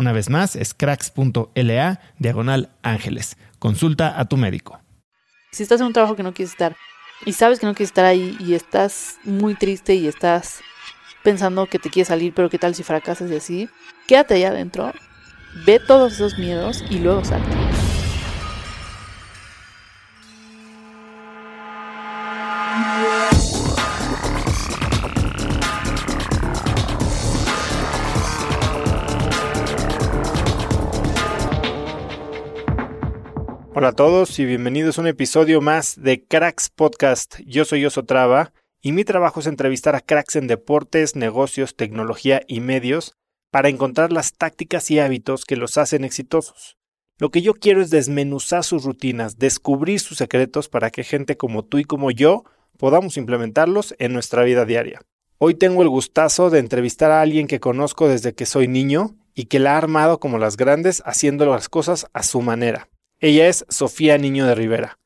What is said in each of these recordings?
Una vez más, es cracks.la diagonal ángeles. Consulta a tu médico. Si estás en un trabajo que no quieres estar y sabes que no quieres estar ahí y estás muy triste y estás pensando que te quieres salir, pero qué tal si fracasas y así, quédate ahí adentro, ve todos esos miedos y luego sal. Hola a todos y bienvenidos a un episodio más de Cracks Podcast. Yo soy Oso Traba y mi trabajo es entrevistar a cracks en deportes, negocios, tecnología y medios para encontrar las tácticas y hábitos que los hacen exitosos. Lo que yo quiero es desmenuzar sus rutinas, descubrir sus secretos para que gente como tú y como yo podamos implementarlos en nuestra vida diaria. Hoy tengo el gustazo de entrevistar a alguien que conozco desde que soy niño y que la ha armado como las grandes haciendo las cosas a su manera. Ella es Sofía Niño de Rivera.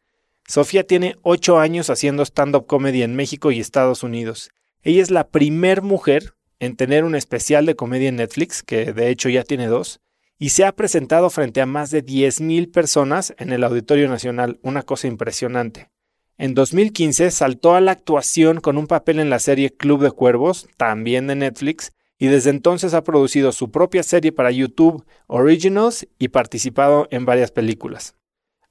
Sofía tiene ocho años haciendo stand-up comedy en México y Estados Unidos. Ella es la primer mujer en tener un especial de comedia en Netflix, que de hecho ya tiene dos, y se ha presentado frente a más de 10.000 personas en el Auditorio Nacional, una cosa impresionante. En 2015 saltó a la actuación con un papel en la serie Club de Cuervos, también de Netflix, y desde entonces ha producido su propia serie para YouTube, Originals, y participado en varias películas.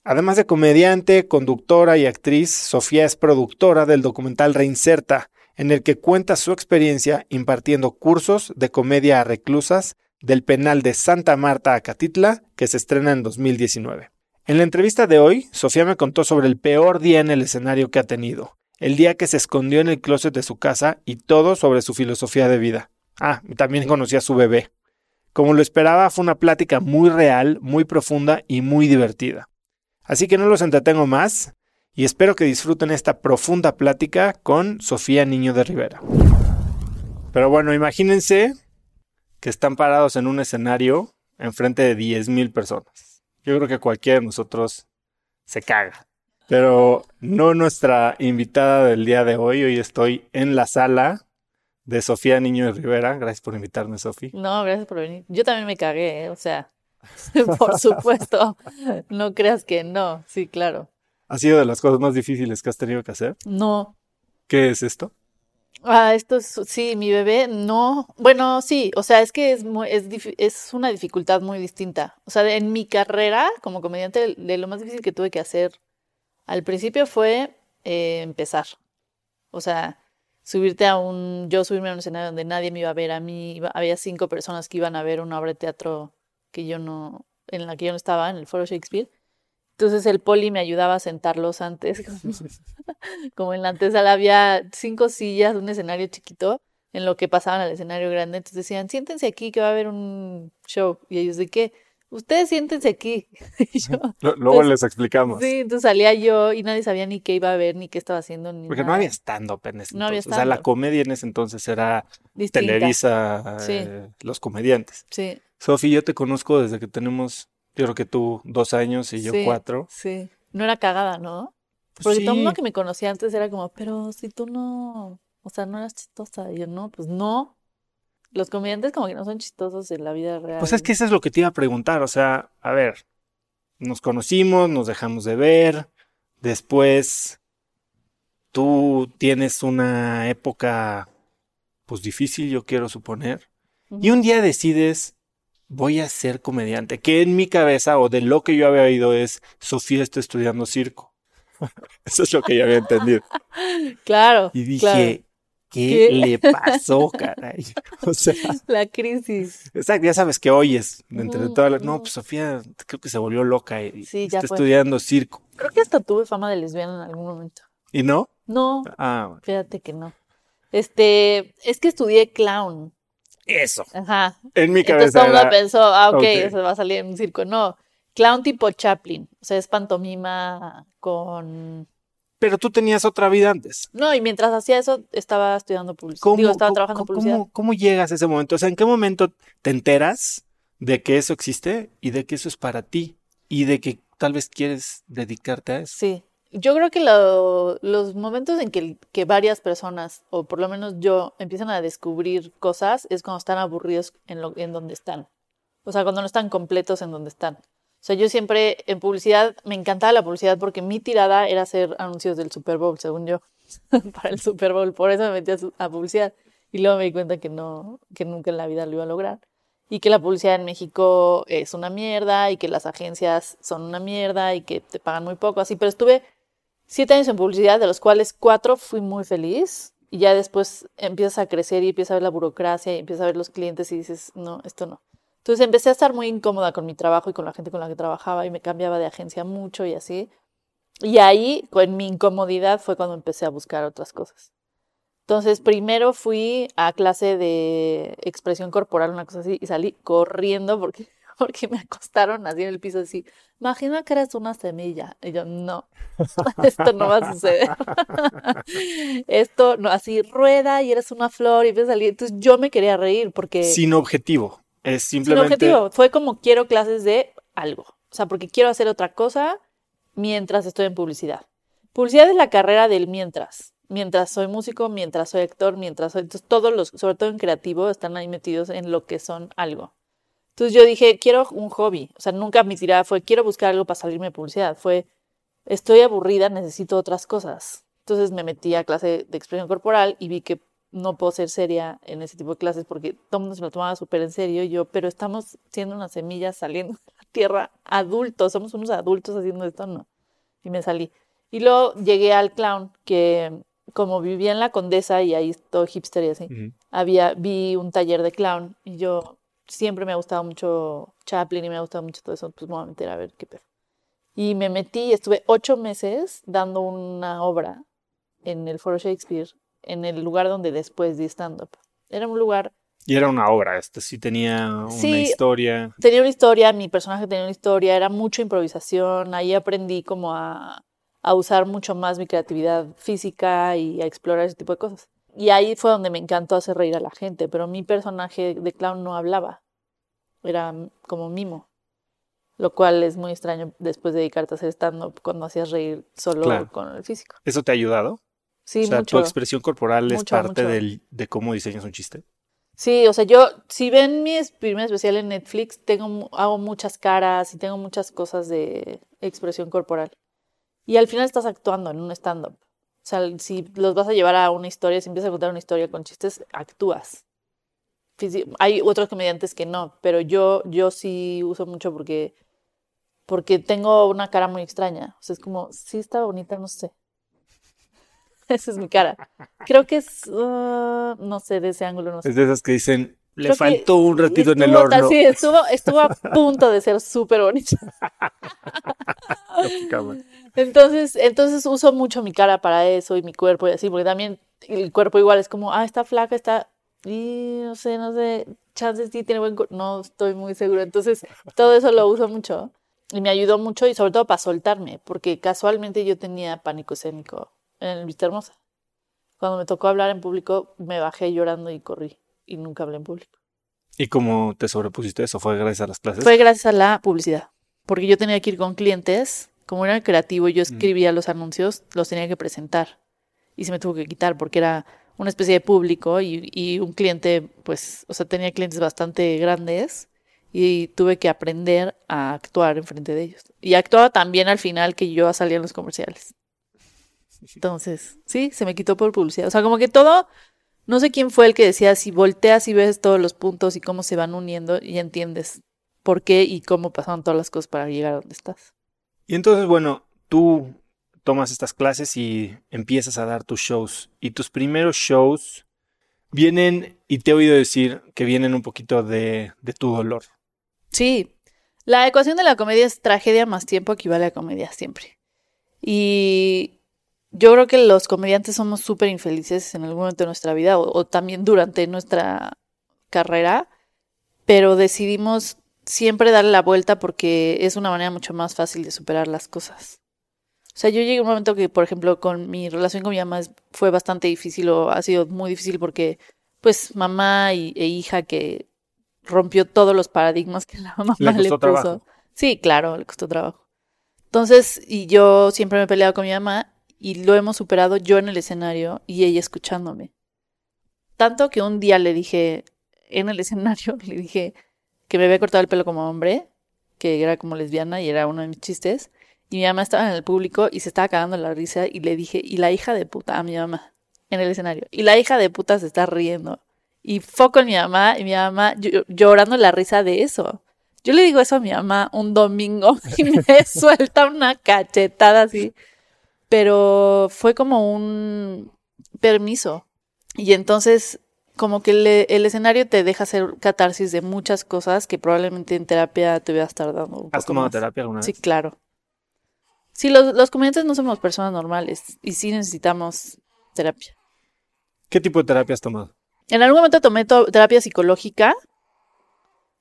Además de comediante, conductora y actriz, Sofía es productora del documental Reinserta, en el que cuenta su experiencia impartiendo cursos de comedia a reclusas del penal de Santa Marta a Catitla, que se estrena en 2019. En la entrevista de hoy, Sofía me contó sobre el peor día en el escenario que ha tenido, el día que se escondió en el closet de su casa y todo sobre su filosofía de vida. Ah, también conocí a su bebé. Como lo esperaba, fue una plática muy real, muy profunda y muy divertida. Así que no los entretengo más y espero que disfruten esta profunda plática con Sofía Niño de Rivera. Pero bueno, imagínense que están parados en un escenario enfrente de 10.000 personas. Yo creo que cualquiera de nosotros se caga. Pero no nuestra invitada del día de hoy. Hoy estoy en la sala de Sofía Niño de Rivera. Gracias por invitarme, Sofía. No, gracias por venir. Yo también me cagué, ¿eh? o sea, por supuesto. No creas que no. Sí, claro. ¿Ha sido de las cosas más difíciles que has tenido que hacer? No. ¿Qué es esto? Ah, esto es, sí, mi bebé, no. Bueno, sí, o sea, es que es, muy, es, es una dificultad muy distinta. O sea, en mi carrera como comediante, de lo más difícil que tuve que hacer al principio fue eh, empezar. O sea, subirte a un, yo subirme a un escenario donde nadie me iba a ver, a mí había cinco personas que iban a ver una obra de teatro que yo no, en la que yo no estaba, en el Foro Shakespeare. Entonces el poli me ayudaba a sentarlos antes, como, en la antesala había cinco sillas, un escenario chiquito, en lo que pasaban al escenario grande. Entonces decían, siéntense aquí que va a haber un show. Y ellos de qué, ustedes siéntense aquí. Luego les explicamos. Sí, entonces salía yo y nadie sabía ni qué iba a ver, ni qué estaba haciendo. Ni Porque no había stand-up en ese entonces. O sea, la comedia en ese entonces era Televisa, eh, los comediantes. Sí. Sofi, yo te conozco desde que tenemos, yo creo que tú dos años y yo cuatro. Sí, no era cagada, ¿no? Pues Porque todo el mundo que me conocía antes era como, pero si tú no, o sea, no eras chistosa. Y yo, no, pues no. Los comediantes como que no son chistosos en la vida real. Pues es que eso es lo que te iba a preguntar, o sea, a ver, nos conocimos, nos dejamos de ver, después tú tienes una época, pues difícil, yo quiero suponer, y un día decides voy a ser comediante. Que en mi cabeza o de lo que yo había oído es, Sofía está estudiando circo. Eso es lo que yo había entendido. Claro. Y dije, ¿qué, le pasó, caray? O sea. La crisis. Exacto, ya sabes que oyes entre todas las. No, pues Sofía creo que se volvió loca y está estudiando circo. Creo que hasta tuve fama de lesbiana en algún momento. ¿Y no? No. Ah, Fíjate que no. Este, es que estudié clown. Eso. Ajá. En mi cabeza. Entonces todo el pensó, ah, ok, eso va a salir en un circo. No, clown tipo Chaplin. O sea, es pantomima con. Pero tú tenías otra vida antes. No, y mientras hacía eso, estaba estudiando publicidad. Digo, estaba trabajando en publicidad. ¿cómo, ¿Cómo llegas a ese momento? O sea, ¿en qué momento te enteras de que eso existe y de que eso es para ti? Y de que tal vez quieres dedicarte a eso. Sí. Yo creo que los momentos en que, que, varias personas, o por lo menos yo, empiezan a descubrir cosas es cuando están aburridos en, lo, en donde están. O sea, cuando no están completos en donde están. O sea, yo siempre en publicidad, me encantaba la publicidad porque mi tirada era hacer anuncios del Super Bowl, según yo, para el Super Bowl. Por eso me metí a, publicidad. Y luego me di cuenta que no, que nunca en la vida lo iba a lograr y que la publicidad en México es una mierda y que las agencias son una mierda y que te pagan muy poco, así, pero estuve siete años en publicidad, de los cuales cuatro fui muy feliz. Y ya después empiezas a crecer y empiezas a ver la burocracia y empiezas a ver los clientes y dices, no, esto no. Entonces empecé a estar muy incómoda con mi trabajo y con la gente con la que trabajaba y me cambiaba de agencia mucho y así. Y ahí, con mi incomodidad, fue cuando empecé a buscar otras cosas. Entonces, primero fui a clase de expresión corporal, una cosa así, y salí corriendo porque porque me acostaron así en el piso así, imagina que eres una semilla. Y yo, no, esto no va a suceder. esto no, así rueda y eres una flor y ves salir. Entonces yo me quería reír porque... Sin objetivo, es simplemente... Sin objetivo, fue como quiero clases de algo. O sea, porque quiero hacer otra cosa mientras estoy en publicidad. Publicidad es la carrera del mientras. Mientras soy músico, mientras soy actor, mientras soy... Entonces todos los, sobre todo en creativo, están ahí metidos en lo que son algo. Entonces yo dije, quiero un hobby. O sea, nunca mi tirada fue, quiero buscar algo para salirme de publicidad. Fue, estoy aburrida, necesito otras cosas. Entonces me metí a clase de expresión corporal y vi que no puedo ser seria en ese tipo de clases porque todo el mundo se lo tomaba súper en serio. Y yo, pero estamos siendo unas semillas saliendo de la tierra adultos, somos unos adultos haciendo esto, no. Y me salí. Y luego llegué al clown, que como vivía en la Condesa y ahí todo hipster y así, había, vi un taller de clown y yo siempre me ha gustado mucho Chaplin y me ha gustado mucho todo eso, pues me voy a meter a ver qué pedo. Y me metí estuve ocho meses dando una obra en el Foro Shakespeare, en el lugar donde después di stand-up. Era un lugar... Y era una obra, este sí tenía una historia. Tenía una historia, mi personaje tenía una historia, era mucha improvisación, ahí aprendí como a, a usar mucho más mi creatividad física y a explorar ese tipo de cosas. Y ahí fue donde me encantó hacer reír a la gente, pero mi personaje de clown no hablaba, era como mimo, lo cual es muy extraño después de dedicarte a hacer stand-up cuando hacías reír solo con el físico. ¿Eso te ha ayudado? Sí, o sea, ¿Tu expresión corporal es parte Del, de cómo diseñas un chiste? Sí, o sea, yo, si ven mi primer especial en Netflix, tengo, hago muchas caras y tengo muchas cosas de expresión corporal. Y al final estás actuando en un stand-up. O sea, si los vas a llevar a una historia, si empiezas a contar una historia con chistes, actúas. Hay otros comediantes que no, pero yo, yo sí uso mucho porque, porque tengo una cara muy extraña. O sea, es como, sí está bonita, no sé. Esa es mi cara. Creo que es, uh, no sé, de ese ángulo, no sé. Es de esas que dicen, le Creo faltó un ratito en el horno. Sí, estuvo, estuvo a punto de ser súper bonito. Entonces, entonces uso mucho mi cara para eso y mi cuerpo y así, porque también el cuerpo igual es como, ah, está flaca, está, y no sé, no sé, chances sí tiene buen cuerpo, no estoy muy segura. Entonces, todo eso lo uso mucho y me ayudó mucho y sobre todo para soltarme, porque casualmente yo tenía pánico escénico en el Vista Hermosa. Cuando me tocó hablar en público, me bajé llorando y corrí y nunca hablé en público. ¿Y cómo te sobrepusiste eso? ¿Fue gracias a las clases? Fue gracias a la publicidad, porque yo tenía que ir con clientes, como era creativo, yo escribía los anuncios, los tenía que presentar y se me tuvo que quitar porque era una especie de público y, y un cliente, pues, o sea, tenía clientes bastante grandes y tuve que aprender a actuar enfrente de ellos. Y actuaba también al final que yo salía en los comerciales. Entonces, sí, se me quitó por publicidad. O sea, como que todo, no sé quién fue el que decía, si volteas y ves todos los puntos y cómo se van uniendo y entiendes por qué y cómo pasaron todas las cosas para llegar a donde estás. Y entonces, bueno, tú tomas estas clases y empiezas a dar tus shows. Y tus primeros shows vienen, y te he oído decir que vienen un poquito de, de tu dolor. Sí, la ecuación de la comedia es tragedia más tiempo equivale a comedia siempre. Y yo creo que los comediantes somos súper infelices en algún momento de nuestra vida o, o también durante nuestra carrera, pero decidimos siempre darle la vuelta porque es una manera mucho más fácil de superar las cosas. O sea, yo llegué a un momento que, por ejemplo, con mi relación con mi mamá fue bastante difícil o ha sido muy difícil porque, pues, mamá y, e hija que rompió todos los paradigmas que la mamá Le puso. trabajo. Sí, claro, le costó trabajo. Entonces, y yo siempre me he peleado con mi mamá y lo hemos superado yo en el escenario y ella escuchándome. Tanto que un día le dije, en el escenario, le dije que me había cortado el pelo como hombre, que era como lesbiana y era uno de mis chistes. Y mi mamá estaba en el público y se estaba cagando la risa y le dije, y la hija de puta a mi mamá en el escenario. Y la hija de puta se está riendo. Y foco en mi mamá y mi mamá llo- llorando la risa de eso. Yo le digo eso a mi mamá un domingo y me suelta una cachetada así. Pero fue como un permiso. Y entonces, como que el escenario te deja hacer catarsis de muchas cosas que probablemente en terapia te hubieras tardando un ¿Has poco tomado más. terapia alguna vez? Sí, claro. Sí, los, los comediantes no somos personas normales y sí necesitamos terapia. ¿Qué tipo de terapia has tomado? En algún momento tomé to- terapia psicológica,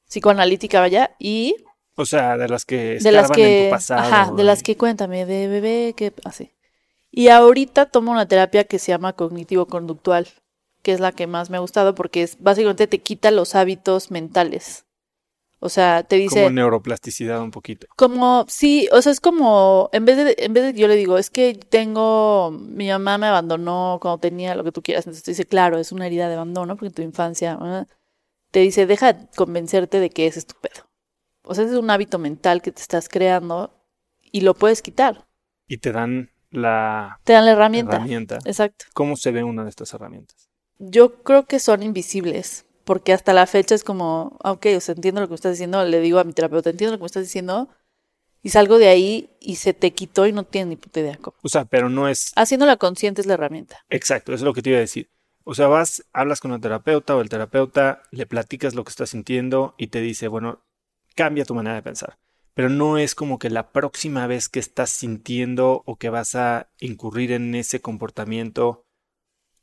psicoanalítica, vaya, y O sea, de las que de las que, en tu pasado. ajá, de las que cuéntame, de bebé, que así. Y ahorita tomo una terapia que se llama cognitivo-conductual, que es la que más me ha gustado porque es básicamente te quita los hábitos mentales. O sea, te dice Como neuroplasticidad un poquito. como sí, o sea, es como en vez de en vez de que yo le digo, es que tengo mi mamá me abandonó cuando tenía lo que tú quieras, entonces te dice, claro, es una herida de abandono porque en tu infancia te dice, deja de convencerte de que es tu pedo. O sea, ese es un hábito mental que te estás creando y lo puedes quitar. Y te dan la Te dan la herramienta. herramienta. Exacto. ¿Cómo se ve una de estas herramientas? Yo creo que son invisibles, porque hasta la fecha es como, ok, o sea, entiendo lo que me estás diciendo, le digo a mi terapeuta, entiendo lo que me estás diciendo, y salgo de ahí y se te quitó y no tienes ni puta idea cómo. O sea, pero no es Haciéndola consciente es la herramienta. exacto, eso es lo que te iba a decir. O sea, vas, hablas con el terapeuta o el terapeuta, le platicas lo que estás sintiendo y te dice, bueno, cambia tu manera de pensar. Pero no es como que la próxima vez que estás sintiendo o que vas a incurrir en ese comportamiento,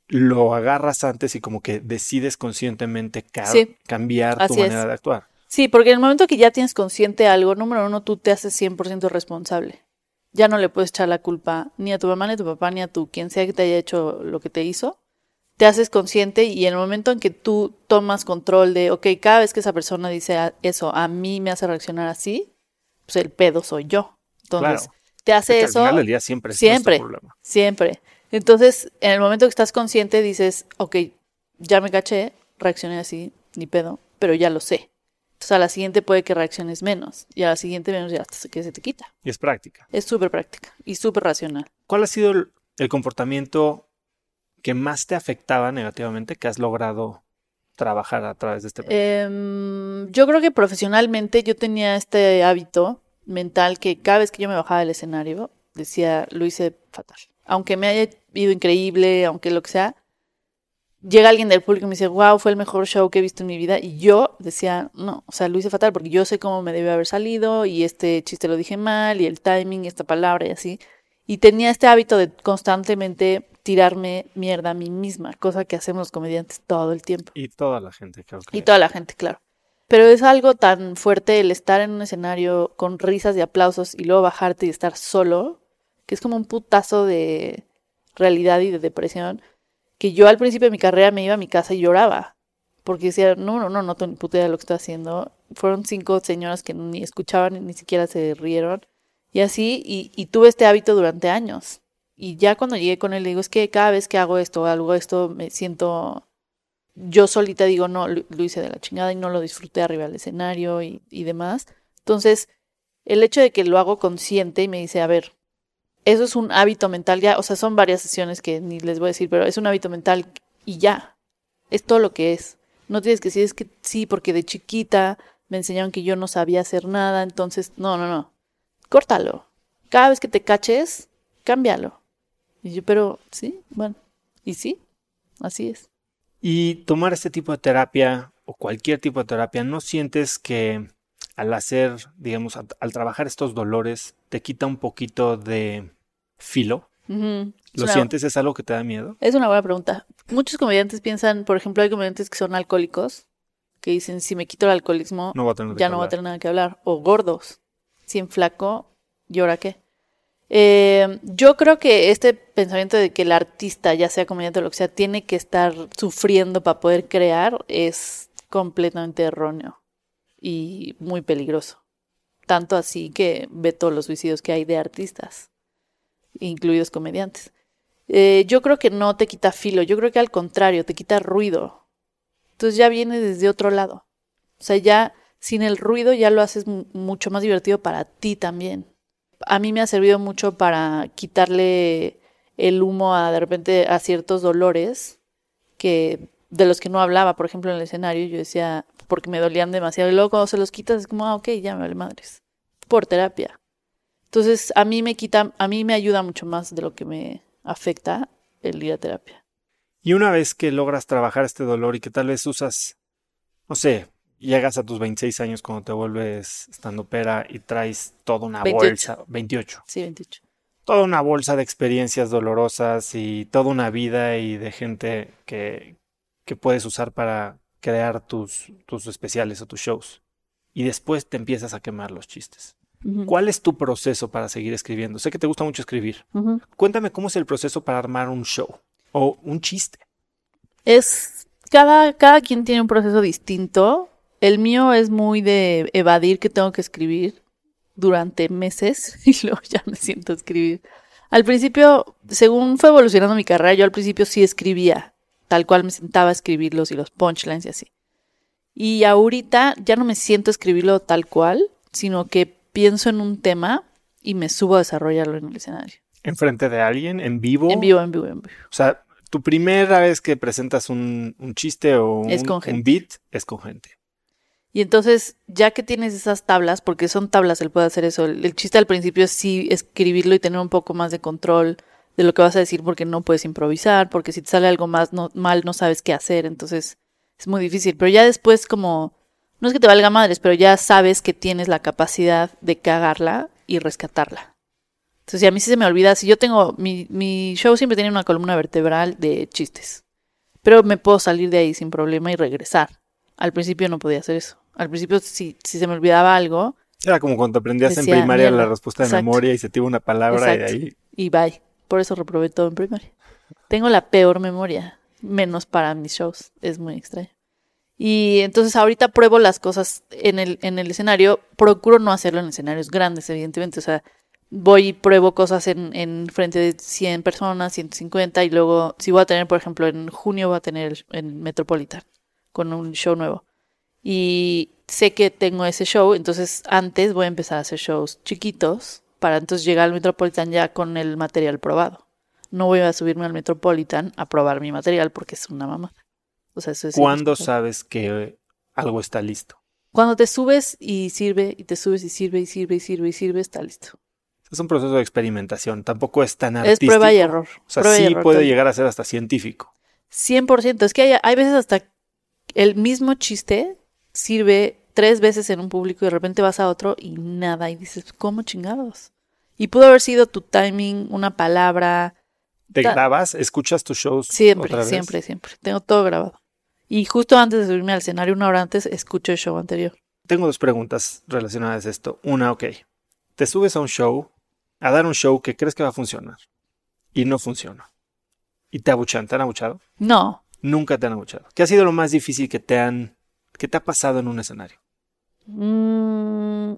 lo agarras antes y como que decides conscientemente ca- Sí, cambiar tu es. manera de actuar. Sí, porque en el momento que ya tienes consciente algo, número uno, tú te haces 100% responsable. Ya no le puedes echar la culpa ni a tu mamá, ni a tu papá, ni a tu quien sea que te haya hecho lo que te hizo. Te haces consciente y en el momento en que tú tomas control de, ok, cada vez que esa persona dice eso, a mí me hace reaccionar así, pues el pedo soy yo. Entonces, Claro. te hace eso al final del día siempre es siempre. problema. siempre. Entonces, en el momento que estás consciente, dices, ok, ya me caché, reaccioné así, ni pedo, pero ya lo sé. Entonces, a la siguiente puede que reacciones menos, y a la siguiente menos ya hasta que se te quita. Y es práctica. Es súper práctica y súper racional. ¿Cuál ha sido el, el comportamiento que más te afectaba negativamente que has logrado trabajar a través de este Em, yo creo que profesionalmente yo tenía este hábito mental que cada vez que yo me bajaba del escenario decía, lo hice fatal. aunque me haya ido increíble, aunque lo que sea, llega alguien del público y me dice, wow, fue el mejor show que he visto en mi vida. Y yo decía, no, o sea, lo hice fatal porque yo sé cómo me debe haber salido y este chiste lo dije mal y el timing y esta palabra y así. Y tenía este hábito de constantemente tirarme mierda a mí misma, cosa que hacemos los comediantes todo el tiempo. Y toda la gente, creo que. Y toda la gente, claro. Pero es algo tan fuerte el estar en un escenario con risas y aplausos y luego bajarte y estar solo, que es como un putazo de realidad y de depresión que yo al principio de mi carrera me iba a mi casa y lloraba. Porque decía, no, no, no, no tengo ni puta idea de lo que estoy haciendo. Fueron cinco señoras que ni escuchaban ni siquiera se rieron. Y así, y, y tuve este hábito durante años. Y ya cuando llegué con él, le digo, es que cada vez que hago esto o algo esto, me siento. Yo solita digo, no, lo, hice de la chingada y no lo disfruté arriba del escenario y, y demás. Entonces, el hecho de que lo hago consciente y me dice, a ver, eso es un hábito mental ya, o sea, son varias sesiones que ni les voy a decir, pero es un hábito mental y ya, es todo lo que es. No tienes que decir, es que sí, porque de chiquita me enseñaron que yo no sabía hacer nada, entonces, no, no, no, córtalo. Cada vez que te caches, cámbialo. Y yo, pero, sí, bueno, y sí, así es. Y tomar este tipo de terapia o cualquier tipo de terapia, ¿no sientes que al hacer, digamos, al, al trabajar estos dolores, te quita un poquito de filo? ¿Lo una- sientes? ¿Es algo que te da miedo? Es una buena pregunta. Muchos comediantes piensan, por ejemplo, hay comediantes que son alcohólicos, que dicen, si me quito el alcoholismo, No ya no va a tener nada que hablar. O gordos. Si en flaco, ¿y ahora qué? Eh, yo creo que este pensamiento de que el artista, ya sea comediante o lo que sea, tiene que estar sufriendo para poder crear es completamente erróneo y muy peligroso. Tanto así que ve todos los suicidios que hay de artistas, incluidos comediantes. Eh, yo creo que no te quita filo, yo creo que al contrario, te quita ruido. Entonces ya viene desde otro lado. O sea, ya sin el ruido ya lo haces mu- mucho más divertido para ti también. A mí me ha servido mucho para quitarle el humo a de repente a ciertos dolores que de los que no hablaba, por ejemplo, en el escenario, yo decía, porque me dolían demasiado. Y luego cuando se los quitas es como, ah, ok, ya me vale madres. Por terapia. Entonces, a mí me quita, a mí me ayuda mucho más de lo que me afecta el ir a terapia. Y una vez que logras trabajar este dolor y que tal vez usas, no sé, llegas a tus 26 años cuando te vuelves estando pera y traes toda una 28. bolsa, 28, Sí, 28. toda una bolsa de experiencias dolorosas y toda una vida y de gente que, que puedes usar para crear tus, tus especiales o tus shows. Y después te empiezas a quemar los chistes. ¿Cuál es tu proceso para seguir escribiendo? Sé que te gusta mucho escribir. Cuéntame cómo es el proceso para armar un show o un chiste. Es cada, cada quien tiene un proceso distinto. El mío es muy de evadir que tengo que escribir durante meses y luego ya me siento a escribir. Al principio, según fue evolucionando mi carrera, yo al principio sí escribía, tal cual me sentaba a escribirlos y los punchlines y así. Y ahorita ya no me siento a escribirlo tal cual, sino que pienso en un tema y me subo a desarrollarlo en el escenario. ¿Enfrente de alguien? ¿En vivo? En vivo, en vivo, en vivo. O sea, tu primera vez que presentas un, un chiste o un, beat es con gente. Y entonces, ya que tienes esas tablas, porque son tablas, él puede hacer eso. El, el chiste al principio es sí escribirlo y tener un poco más de control de lo que vas a decir, porque no puedes improvisar, porque si te sale algo más no- mal no sabes qué hacer, entonces es muy difícil. Pero ya después, como, no es que te valga madres, pero ya sabes que tienes la capacidad de cagarla y rescatarla. Entonces, si a mí sí se me olvida, si yo tengo, mi, mi show siempre tiene una columna vertebral de chistes, pero me puedo salir de ahí sin problema y regresar. Al principio no podía hacer eso. Al principio, si, si se me olvidaba algo, Era como cuando aprendías Decía, en primaria la respuesta de Exacto. memoria y se te iba una palabra Exacto. y de ahí. y bye. Por eso reprobé todo en primaria. Tengo la peor memoria, menos para mis shows. Es muy extraño. Y entonces ahorita pruebo las cosas en el, en el escenario. Procuro no hacerlo en escenarios grandes, evidentemente. O sea, voy y pruebo cosas en, en frente de 100 personas, 150. Y luego, si voy a tener, por ejemplo, en junio voy a tener el- en Metropolitan con un show nuevo. Y sé que tengo ese show, entonces antes voy a empezar a hacer shows chiquitos para entonces llegar al Metropolitan ya con el material probado. No voy a subirme al Metropolitan a probar mi material porque es una mamada. O sea, eso es ¿Cuándo sabes que algo está listo? Cuando te subes y sirve, y te subes y sirve, y sirve, y sirve, y sirve, está listo. Es un proceso de experimentación, tampoco es tan Es artístico. prueba y error. O sea, sí error puede llegar a ser hasta científico. 100%. Es que hay, hay veces hasta el mismo chiste sirve tres veces en un público y de repente vas a otro y nada. Y dices, ¿cómo chingados? Y pudo haber sido tu timing, una palabra. ¿Te grabas? ¿Escuchas tus shows Siempre, otra vez? siempre, siempre. Tengo todo grabado. Y justo antes de subirme al escenario, una hora antes, escucho el show anterior. Tengo dos preguntas relacionadas a esto. Una, ok. Te subes a un show, a dar un show que crees que va a funcionar y no funciona. Y te abuchan, ¿te han abuchado? No, Nunca te han abuchado. ¿Qué ha sido lo más difícil que te han, que te ha pasado en un escenario? Mm,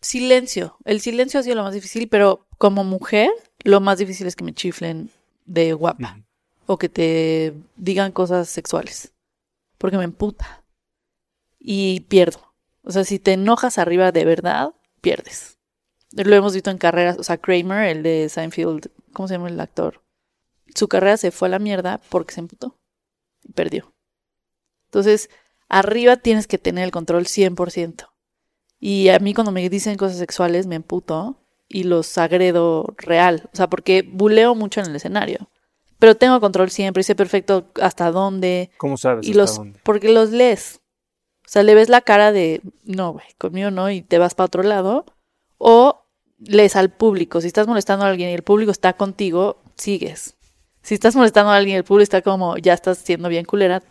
silencio. El silencio ha sido lo más difícil, pero como mujer, lo más difícil es que me chiflen de guapa o que te digan cosas sexuales. Porque me emputa. Y pierdo. O sea, si te enojas arriba de verdad, pierdes. Lo hemos visto en carreras. O sea, Kramer, el de Seinfeld, ¿cómo se llama el actor? Su carrera se fue a la mierda porque se emputó. Y perdió. Entonces, arriba tienes que tener el control 100%. Y a mí cuando me dicen cosas sexuales me emputo y los agredo real. O sea, porque buleo mucho en el escenario. Pero tengo control siempre y sé perfecto hasta dónde. ¿Cómo sabes Y hasta los, dónde? porque los lees. O sea, le ves la cara de, no, güey, conmigo no, y te vas para otro lado. O lees al público. Si estás molestando a alguien y el público está contigo, sigues. Si estás molestando a alguien el público está como, ya estás siendo bien culera,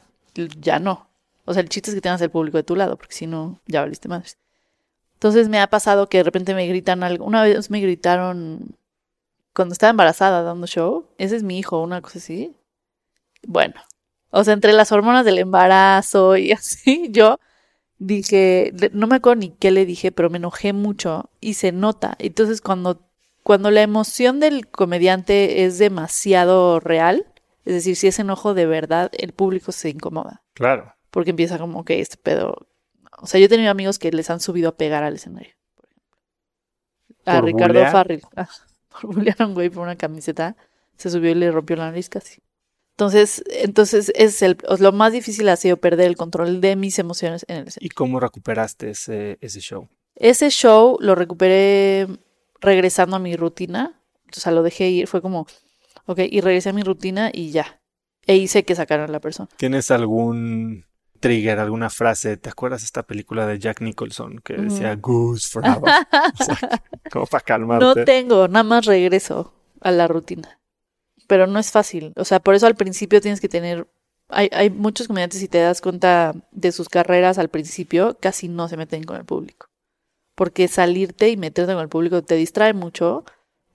ya no. O sea, el chiste es que tengas el público de tu lado, porque si no, ya valiste madres. Entonces me ha pasado que de repente me gritan algo. Una vez me gritaron cuando estaba embarazada dando show. Ese es mi hijo, una cosa así. Bueno, o sea, entre las hormonas del embarazo y así, yo dije, no me acuerdo ni qué le dije, pero me enojé mucho y se nota. Entonces, cuando, cuando la emoción del comediante es demasiado real, es decir, si es enojo de verdad, el público se incomoda. Claro. Porque empieza como que este pedo. O sea, yo he tenido amigos que les han subido a pegar al escenario. por ejemplo. A ¿Por Ricardo bulear? Farril. Ah, por bulear a un güey por una camiseta. Se subió y le rompió la nariz casi. Entonces, entonces es el, lo más difícil ha sido perder el control de mis emociones en el escenario. ¿Y cómo recuperaste ese, ese show? Ese show lo recuperé regresando a mi rutina. O sea, lo dejé ir. Fue como, ok, y regresé a mi rutina y ya. E hice que sacaran a la persona. ¿Tienes algún trigger, alguna frase? ¿Te acuerdas de esta película de Jack Nicholson que decía Goose Forever? O sea, como para calmarte. No tengo, nada más regreso a la rutina. Pero no es fácil. O sea, por eso al principio tienes que tener. Hay, hay muchos comediantes, si te das cuenta de sus carreras al principio, casi no se meten con el público. Porque salirte y meterte con el público te distrae mucho,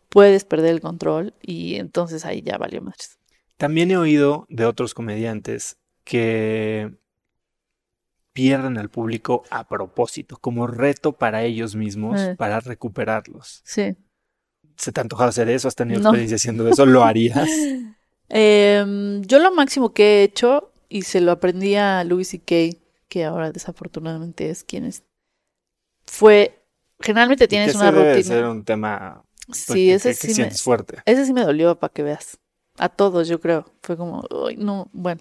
puedes perder el control y entonces ahí ya valió más. También he oído de otros comediantes que pierden al público a propósito, como reto para ellos mismos, Eh. para recuperarlos. Sí. ¿Se te antoja hacer eso? ¿Has tenido No. experiencia haciendo eso? ¿Lo harías? Em, yo lo máximo que he hecho, y se lo aprendí a Louis C.K., que ahora desafortunadamente es quien es, fue, generalmente tienes que una debe de rutina. ser un tema pues, Sí, que- ese que, que sí me, sientes fuerte. ese sí me dolió para que veas. A todos, yo creo. Fue como, "Ay, no, bueno.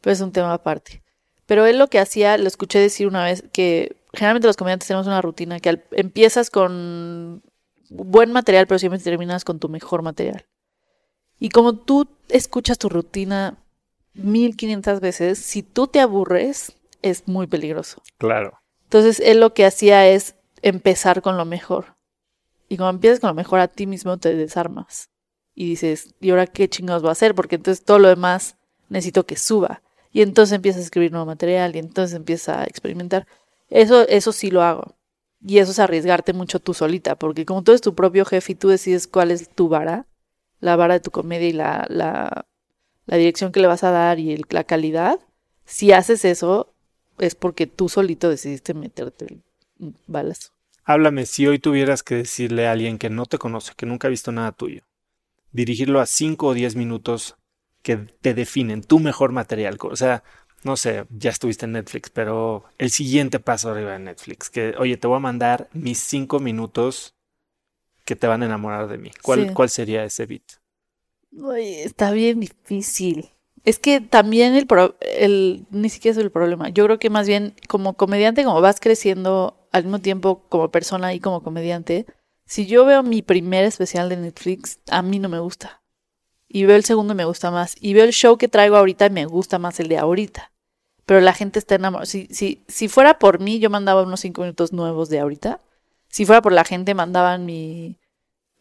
Pero es un tema aparte. Pero él lo que hacía, lo escuché decir una vez, que generalmente los comediantes tenemos una rutina que al- empiezas con buen material, pero siempre terminas con tu mejor material. Y como tú escuchas tu rutina 1500 veces, si tú te aburres, es muy peligroso. Claro. Entonces, él lo que hacía es empezar con lo mejor. Y cuando empiezas con lo mejor a ti mismo, te desarmas. Y dices, ¿y ahora qué chingados voy a hacer? Porque entonces todo lo demás necesito que suba. Y entonces empiezas a escribir nuevo material y entonces empiezas a experimentar. Eso, eso sí lo hago. Y eso es arriesgarte mucho tú solita, porque como tú eres tu propio jefe y tú decides cuál es tu vara, la vara de tu comedia y la, la, la dirección que le vas a dar y el- la calidad, si haces eso, es porque tú solito decidiste meterte el balazo. Háblame, si hoy tuvieras que decirle a alguien que no te conoce, que nunca ha visto nada tuyo, dirigirlo a 5 o 10 minutos que te definen tu mejor material. O sea, no sé, ya estuviste en Netflix, pero el siguiente paso arriba de Netflix, que, oye, te voy a mandar mis 5 minutos que te van a enamorar de mí. ¿Cuál, Sí. ¿cuál sería ese beat? Ay, está bien difícil. Es que también el, pro- el ni siquiera es el problema. Yo creo que más bien como comediante, como vas creciendo al mismo tiempo como persona y como comediante, Si yo veo mi primer especial de Netflix, a mí no me gusta. Y veo el segundo y me gusta más. Y veo el show que traigo ahorita y me gusta más el de ahorita. Pero la gente está enamorada. Si, si, si fuera por mí, yo mandaba unos cinco minutos nuevos de ahorita. Si fuera por la gente, mandaban mi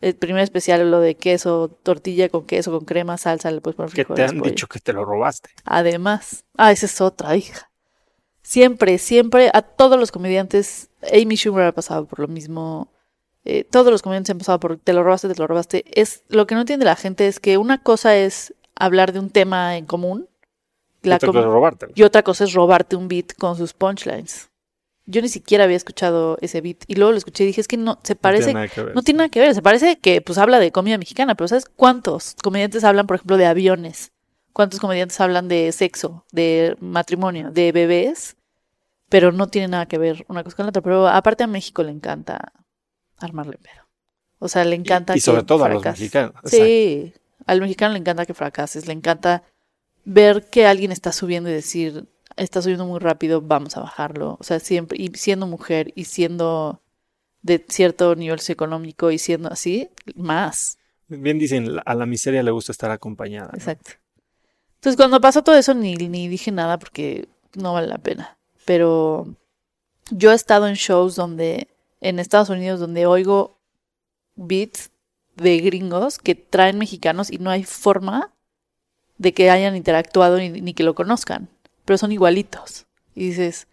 el primer especial, lo de queso, tortilla con queso, con crema, salsa, le puedes poner Que te han pollo. dicho que te lo robaste. Además, ah, esa es otra, hija. Siempre, siempre, a todos los comediantes, Amy Schumer ha pasado por lo mismo. eh, todos los comediantes han pasado por te lo robaste, te lo robaste. Es lo que no entiende la gente es que una cosa es hablar de un tema en común. La Otra com- cosa es robártelo. y otra cosa es robarte un beat con sus punchlines. Yo ni siquiera había escuchado ese beat y luego lo escuché y dije, es que no, se No parece, tiene nada que ver. no tiene nada que ver, se parece que pues habla de comida mexicana, pero ¿sabes cuántos comediantes hablan, por ejemplo, de aviones? ¿Cuántos comediantes hablan de sexo, de matrimonio, de bebés? Pero no tiene nada que ver una cosa con la otra. Pero aparte a México le encanta armarle pedo. O sea, le encanta y, y sobre todo a los fracases. mexicanos. Exacto. Sí, al mexicano le encanta que fracases, le encanta ver que alguien está subiendo y decir, está subiendo muy rápido, vamos a bajarlo. O sea, siempre, y siendo mujer y siendo de cierto nivel socioeconómico y siendo así, más. Bien dicen, a la miseria le gusta estar acompañada. ¿no? Exacto. Entonces, cuando pasó todo eso, ni, ni dije nada porque no vale la pena. Pero yo he estado en shows donde, en Estados Unidos, donde oigo beats de gringos que traen mexicanos y no hay forma de que hayan interactuado ni, ni que lo conozcan. Pero son igualitos. Y dices,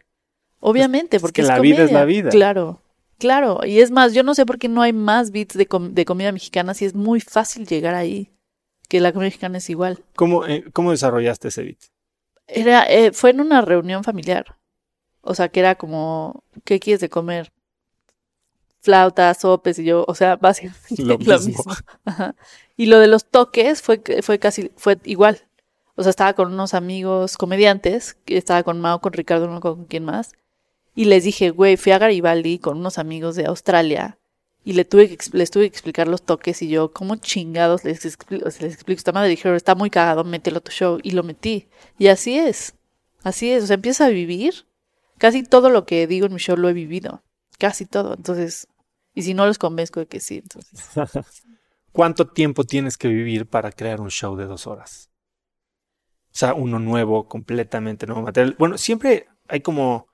obviamente, es porque que es la vida es la vida. Claro, claro. Y es más, yo no sé por qué no hay más beats de, com- de comida mexicana si es muy fácil llegar ahí. Que la comida mexicana es igual. ¿Cómo, eh, ¿Cómo desarrollaste ese beat? Era, eh, fue en una reunión familiar. O sea, que era como, ¿qué quieres de comer? Flautas, sopes y yo, o sea, básicamente Lo lo, mismo. mismo. Ajá. Y lo de los toques fue, que- fue casi, fue igual. O sea, estaba con unos amigos comediantes, estaba con Mao, con Ricardo, no con quién más. Y les dije, güey, fui a Garibaldi con unos amigos de Australia y le tuve que, les tuve que explicar los toques y yo, ¿cómo chingados les, expli- les explico esta madre? Dijeron, está muy cagado, mételo a tu show. Y lo metí. Y así es. Así es. O sea, empieza a vivir. Casi todo lo que digo en mi show lo he vivido. Casi todo. Entonces, y si no los convenzco de que sí, entonces. ¿Cuánto tiempo tienes que vivir para crear un show de dos horas? O sea, uno nuevo, completamente nuevo material. Bueno, siempre hay como,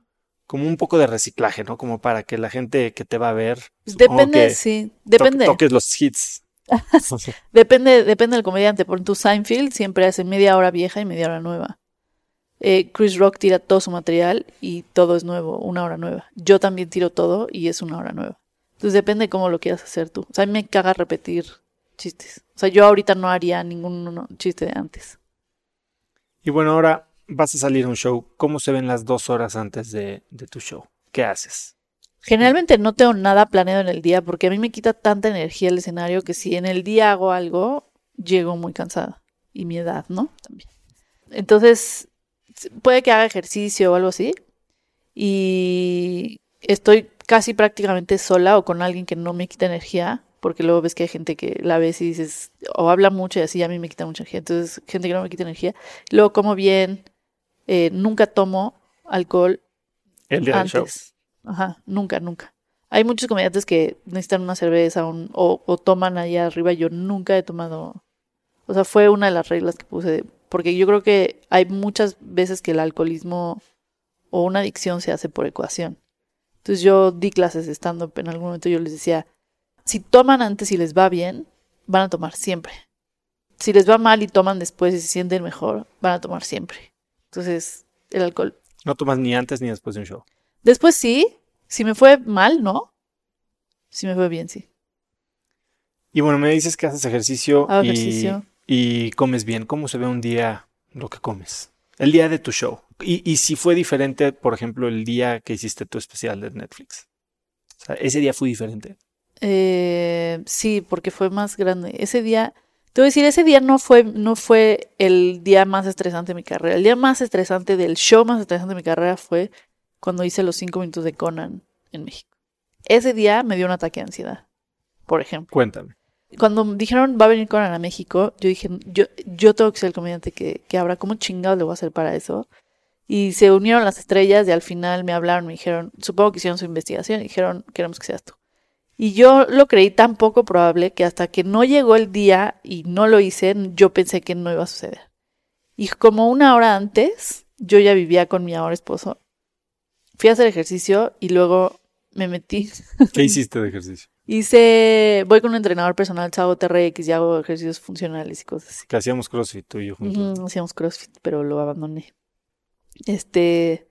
como un poco de reciclaje, ¿no? Como para que la gente que te va a ver supongo Depende, sí. to- Depende. toques los hits. Depende, depende del comediante. Por tu Seinfeld siempre hace media hora vieja y media hora nueva. Eh, Chris Rock tira todo su material y todo es nuevo, una hora nueva. Yo también tiro todo y es una hora nueva. Entonces depende de cómo lo quieras hacer tú. O sea, a mí me caga repetir chistes. O sea, yo ahorita no haría ningún chiste de antes. Y bueno, ahora vas a salir a un show. ¿Cómo se ven las dos horas antes de, de tu show? ¿Qué haces? Generalmente no tengo nada planeado en el día porque a mí me quita tanta energía el escenario que si en el día hago algo, llego muy cansada. Y mi edad, ¿no? También. Entonces, puede que haga ejercicio o algo así. Y estoy casi prácticamente sola o con alguien que no me quita energía. Porque luego ves que hay gente que la ves y dices, o habla mucho y así a mí me quita mucha energía. Entonces, gente que no me quita energía. Luego como bien, eh, nunca tomo alcohol El día del show. antes. Ajá, nunca, nunca. Hay muchos comediantes que necesitan una cerveza un- o, o toman allá arriba. Yo nunca he tomado. O sea, fue una de las reglas que puse. Porque yo creo que hay muchas veces que el alcoholismo o una adicción se hace por ecuación. Entonces yo di clases de stand-up. En algún momento yo les decía: si toman antes y les va bien, van a tomar siempre. Si les va mal y toman después y se sienten mejor, van a tomar siempre. Entonces, el alcohol No tomas ni antes ni después de un show. Después sí, si me fue mal, no. Si me fue bien, sí. Y bueno, me dices que haces ejercicio, Hago y, ejercicio. y comes bien. ¿Cómo se ve un día lo que comes? El día de tu show. Y, y si fue diferente, por ejemplo, el día que hiciste tu especial de Netflix. O sea, ese día fue diferente. Eh, sí, porque fue más grande. Ese día, te voy a decir, ese día no fue, no fue el día más estresante de mi carrera. El día más estresante del show más estresante de mi carrera fue cuando hice los cinco minutos de Conan en México. Ese día me dio un ataque de ansiedad, por ejemplo. Cuéntame. cuando dijeron va a venir Conan a México, yo dije, yo, yo tengo que ser el comediante que, que abra, ¿cómo chingados le voy a hacer para eso? Y se unieron las estrellas y al final me hablaron, me dijeron, supongo que hicieron su investigación y dijeron, queremos que seas tú. Y yo lo creí tan poco probable que hasta que no llegó el día y no lo hice, yo pensé que no iba a suceder. Y como una hora antes, yo ya vivía con mi ahora esposo. Fui a hacer ejercicio y luego me metí. ¿Qué hiciste de ejercicio? Hice, voy con un entrenador personal, hago TRX y hago ejercicios funcionales y cosas así. Que hacíamos CrossFit tú y yo juntos. Ujú, hacíamos CrossFit, pero lo abandoné. Este,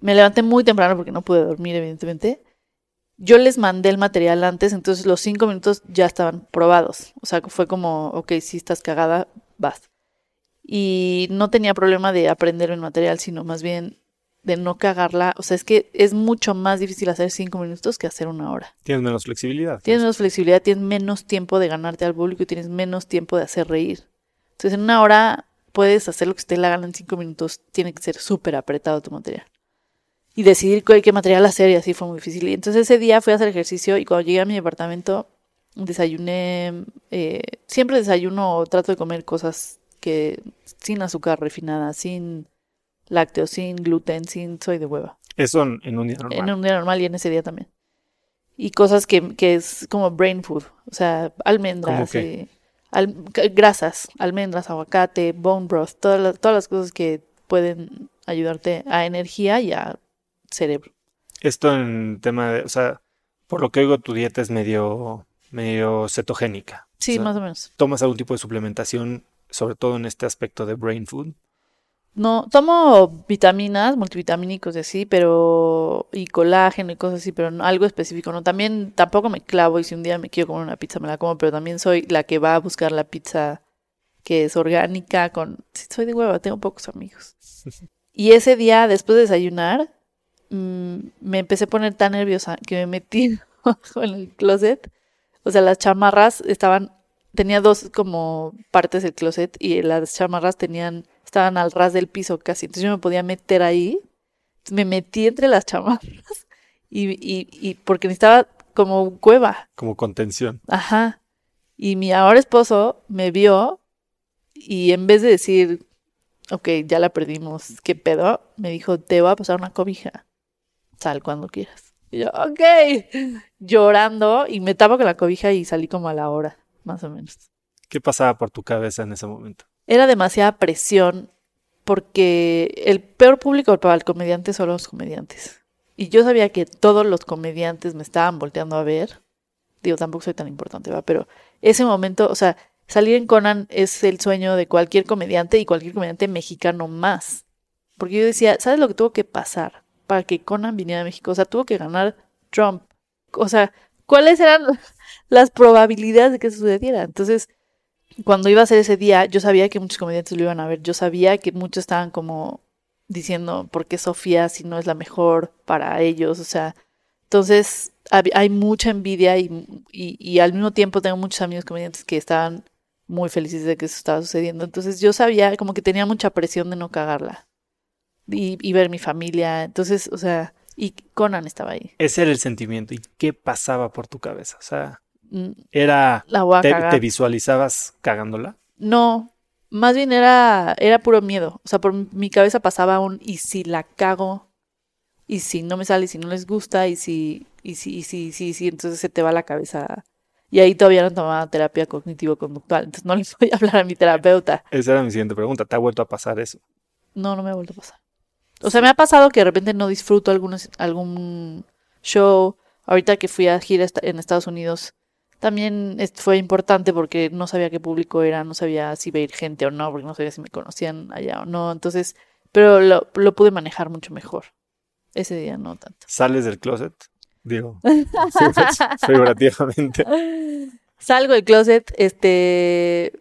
me levanté muy temprano porque no pude dormir, evidentemente. Yo les mandé el material antes, entonces los cinco minutos ya estaban probados. O sea, fue como, ok, si estás cagada, vas. Y no tenía problema de aprender el material, sino más bien de no cagarla. O sea, es que es mucho más difícil hacer cinco minutos que hacer una hora. Tienes menos flexibilidad. Tienes menos flexibilidad, tienes menos tiempo de ganarte al público y tienes menos tiempo de hacer reír. Entonces, en una hora puedes hacer lo que esté la gana en cinco minutos. Tiene que ser súper apretado tu material. Y decidir qué, qué material hacer y así fue muy difícil. Y entonces ese día fui a hacer ejercicio y cuando llegué a mi departamento desayuné, eh, siempre desayuno o trato de comer cosas que sin azúcar refinada, sin lácteos, sin gluten, sin soy de hueva. Eso en, en un día normal. En un día normal y en ese día también. Y cosas que, que es como brain food, o sea, almendras, eh, al- grasas, almendras, aguacate, bone broth, todas las, todas las cosas que pueden ayudarte a energía y a cerebro. Esto en tema de, o sea, por lo que oigo, tu dieta es medio, medio cetogénica. Sí, O sea, más o menos. ¿Tomas algún tipo de suplementación, sobre todo en este aspecto de brain food? No, tomo vitaminas, multivitamínicos y así, pero y colágeno y cosas así, pero no- algo específico, no. También tampoco me clavo y si un día me quiero comer una pizza me la como, pero también soy la que va a buscar la pizza que es orgánica con sí, soy de hueva, tengo pocos amigos. Y ese día después de desayunar mm, me empecé a poner tan nerviosa que me metí abajo en el closet. O sea, las chamarras estaban tenía dos como partes del closet y las chamarras tenían estaban al ras del piso casi. Entonces yo me podía meter ahí. Me metí entre las chamarras y, y, y porque necesitaba como cueva. Como contención. Ajá. Y mi ahora esposo me vio y en vez de decir, ok, ya la perdimos, ¿qué pedo? Me dijo, te voy a pasar una cobija. Sal cuando quieras. Y yo, ok. Llorando y me tapo con la cobija y salí como a la hora, más o menos. ¿Qué pasaba por tu cabeza en ese momento? Era demasiada presión porque el peor público para el comediante son los comediantes. Y yo sabía que todos los comediantes me estaban volteando a ver. Digo, tampoco soy tan importante, ¿va? Pero ese momento, o sea, salir en Conan es el sueño de cualquier comediante y cualquier comediante mexicano más. Porque yo decía, ¿sabes lo que tuvo que pasar para que Conan viniera a México? O sea, tuvo que ganar Trump. O sea, ¿cuáles eran las probabilidades de que sucediera? Entonces, cuando iba a ser ese día, yo sabía que muchos comediantes lo iban a ver. Yo sabía que muchos estaban como diciendo, ¿por qué Sofía si no es la mejor para ellos? O sea, entonces hay mucha envidia y, y, y al mismo tiempo tengo muchos amigos comediantes que estaban muy felices de que eso estaba sucediendo. Entonces yo sabía como que tenía mucha presión de no cagarla y, y ver mi familia. Entonces, o sea, y Conan estaba ahí. Ese era el sentimiento. ¿Y qué pasaba por tu cabeza? O sea, Mm, era... La voy a ¿Te, cagar. te visualizabas cagándola? No, más bien era, era puro miedo. O sea, por mi cabeza pasaba un y si la cago, y si no me sale, y si no les gusta, y si, y si, y si, y si, y si, entonces se te va la cabeza. Y ahí todavía no tomaba terapia cognitivo-conductual, entonces no les voy a hablar a mi terapeuta. Esa era mi siguiente pregunta. ¿Te ha vuelto a pasar eso? No, no me ha vuelto a pasar. O sea, me ha pasado que de repente no disfruto algunos, algún show. Ahorita que fui a gira en Estados Unidos, también fue importante porque no sabía qué público era, no sabía si iba a ir gente o no, porque no sabía si me conocían allá o no. Entonces, pero lo, lo pude manejar mucho mejor. Ese día no tanto. ¿Sales del closet? Digo, figurativamente. Salgo del closet, este,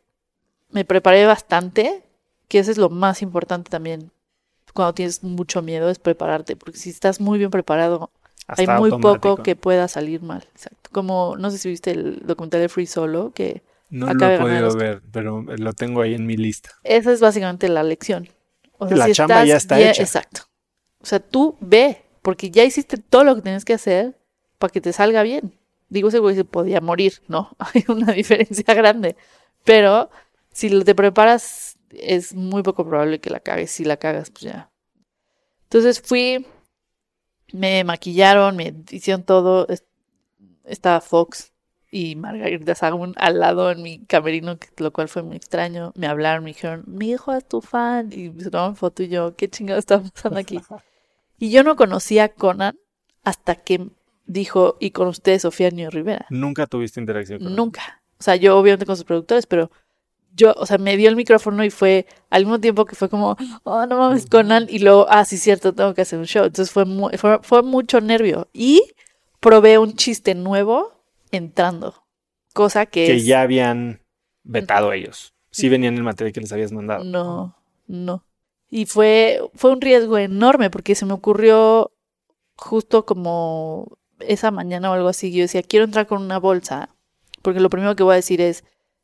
me preparé bastante, que eso es lo más importante también. Cuando tienes mucho miedo es prepararte, porque si estás muy bien preparado, hay Hasta muy automático. poco que pueda salir mal. Exacto. Como, no sé si viste el documental de Free Solo, que No lo he podido ver, pero lo tengo ahí en mi lista. esa es básicamente la lección. O La chamba estás ya está bien- hecha. Exacto. O sea, tú ve, porque ya hiciste todo lo que tienes que hacer para que te salga bien. Digo, ese güey se podía morir, ¿no? Hay una diferencia grande. Pero si te preparas, es muy poco probable que la cagues. Si la cagas, pues ya. Entonces fui, me maquillaron, me hicieron todo. es- estaba Fox y Margarita Sagún al lado en mi camerino, lo cual fue muy extraño. Me hablaron, me dijeron, mi hijo es tu fan. Y se tomaron foto y yo, ¿qué chingado está pasando aquí? Y yo no conocía a Conan hasta que dijo, y con usted, Sofía Niño Rivera. Nunca tuviste interacción con él? Nunca. O sea, yo obviamente con sus productores, pero yo, o sea, me dio el micrófono y fue al mismo tiempo que fue como, oh, no mames, Conan, y luego, ah, sí, cierto, tengo que hacer un show. Entonces fue, mu- fue, fue mucho nervio. Y probé un chiste nuevo entrando. Cosa que, Que es- ya habían vetado ellos. Sí venían el material que les habías mandado. No, no. Y fue, fue un riesgo enorme porque se me ocurrió justo como esa mañana o algo así. Yo decía, quiero entrar con una bolsa. Porque lo primero que voy a decir es,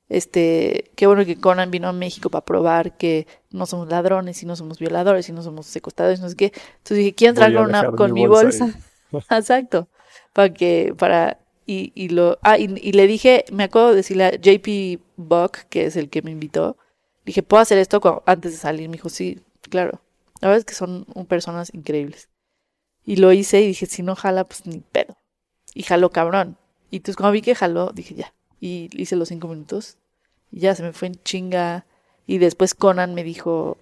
este, qué bueno que Conan vino a México para probar que no somos ladrones y no somos violadores y no somos secuestradores, no sé qué. Entonces dije, quiero entrar con, una, con mi bolsa bolsa. Exacto. Para que, para, y, y lo, ah, y, y le dije, me acuerdo de decirle a JP Buck, que es el que me invitó, dije, ¿puedo hacer esto antes de salir? Me dijo, sí, claro. La verdad es que son personas increíbles. Y lo hice y dije, si no jala, pues ni pedo. Y jaló cabrón. Y entonces cuando vi que jaló, dije, ya. Y hice los cinco minutos. Y ya se me fue en chinga. Y después Conan me dijo,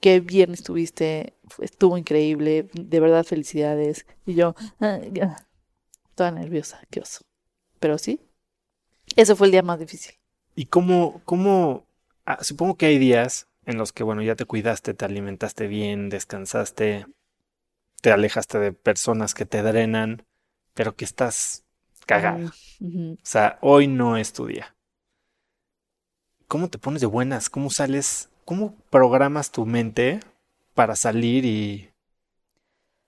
qué bien estuviste, estuvo increíble, de verdad felicidades. Y yo, "Ah, ya". toda nerviosa, qué oso. Pero sí, ese fue el día más difícil. ¿Y cómo, cómo, ah, supongo que hay días en los que, bueno, ya te cuidaste, te alimentaste bien, descansaste, te alejaste de personas que te drenan, pero que estás cagada. O sea, hoy no es tu día. ¿Cómo te pones de buenas? ¿Cómo sales? ¿Cómo programas tu mente para salir y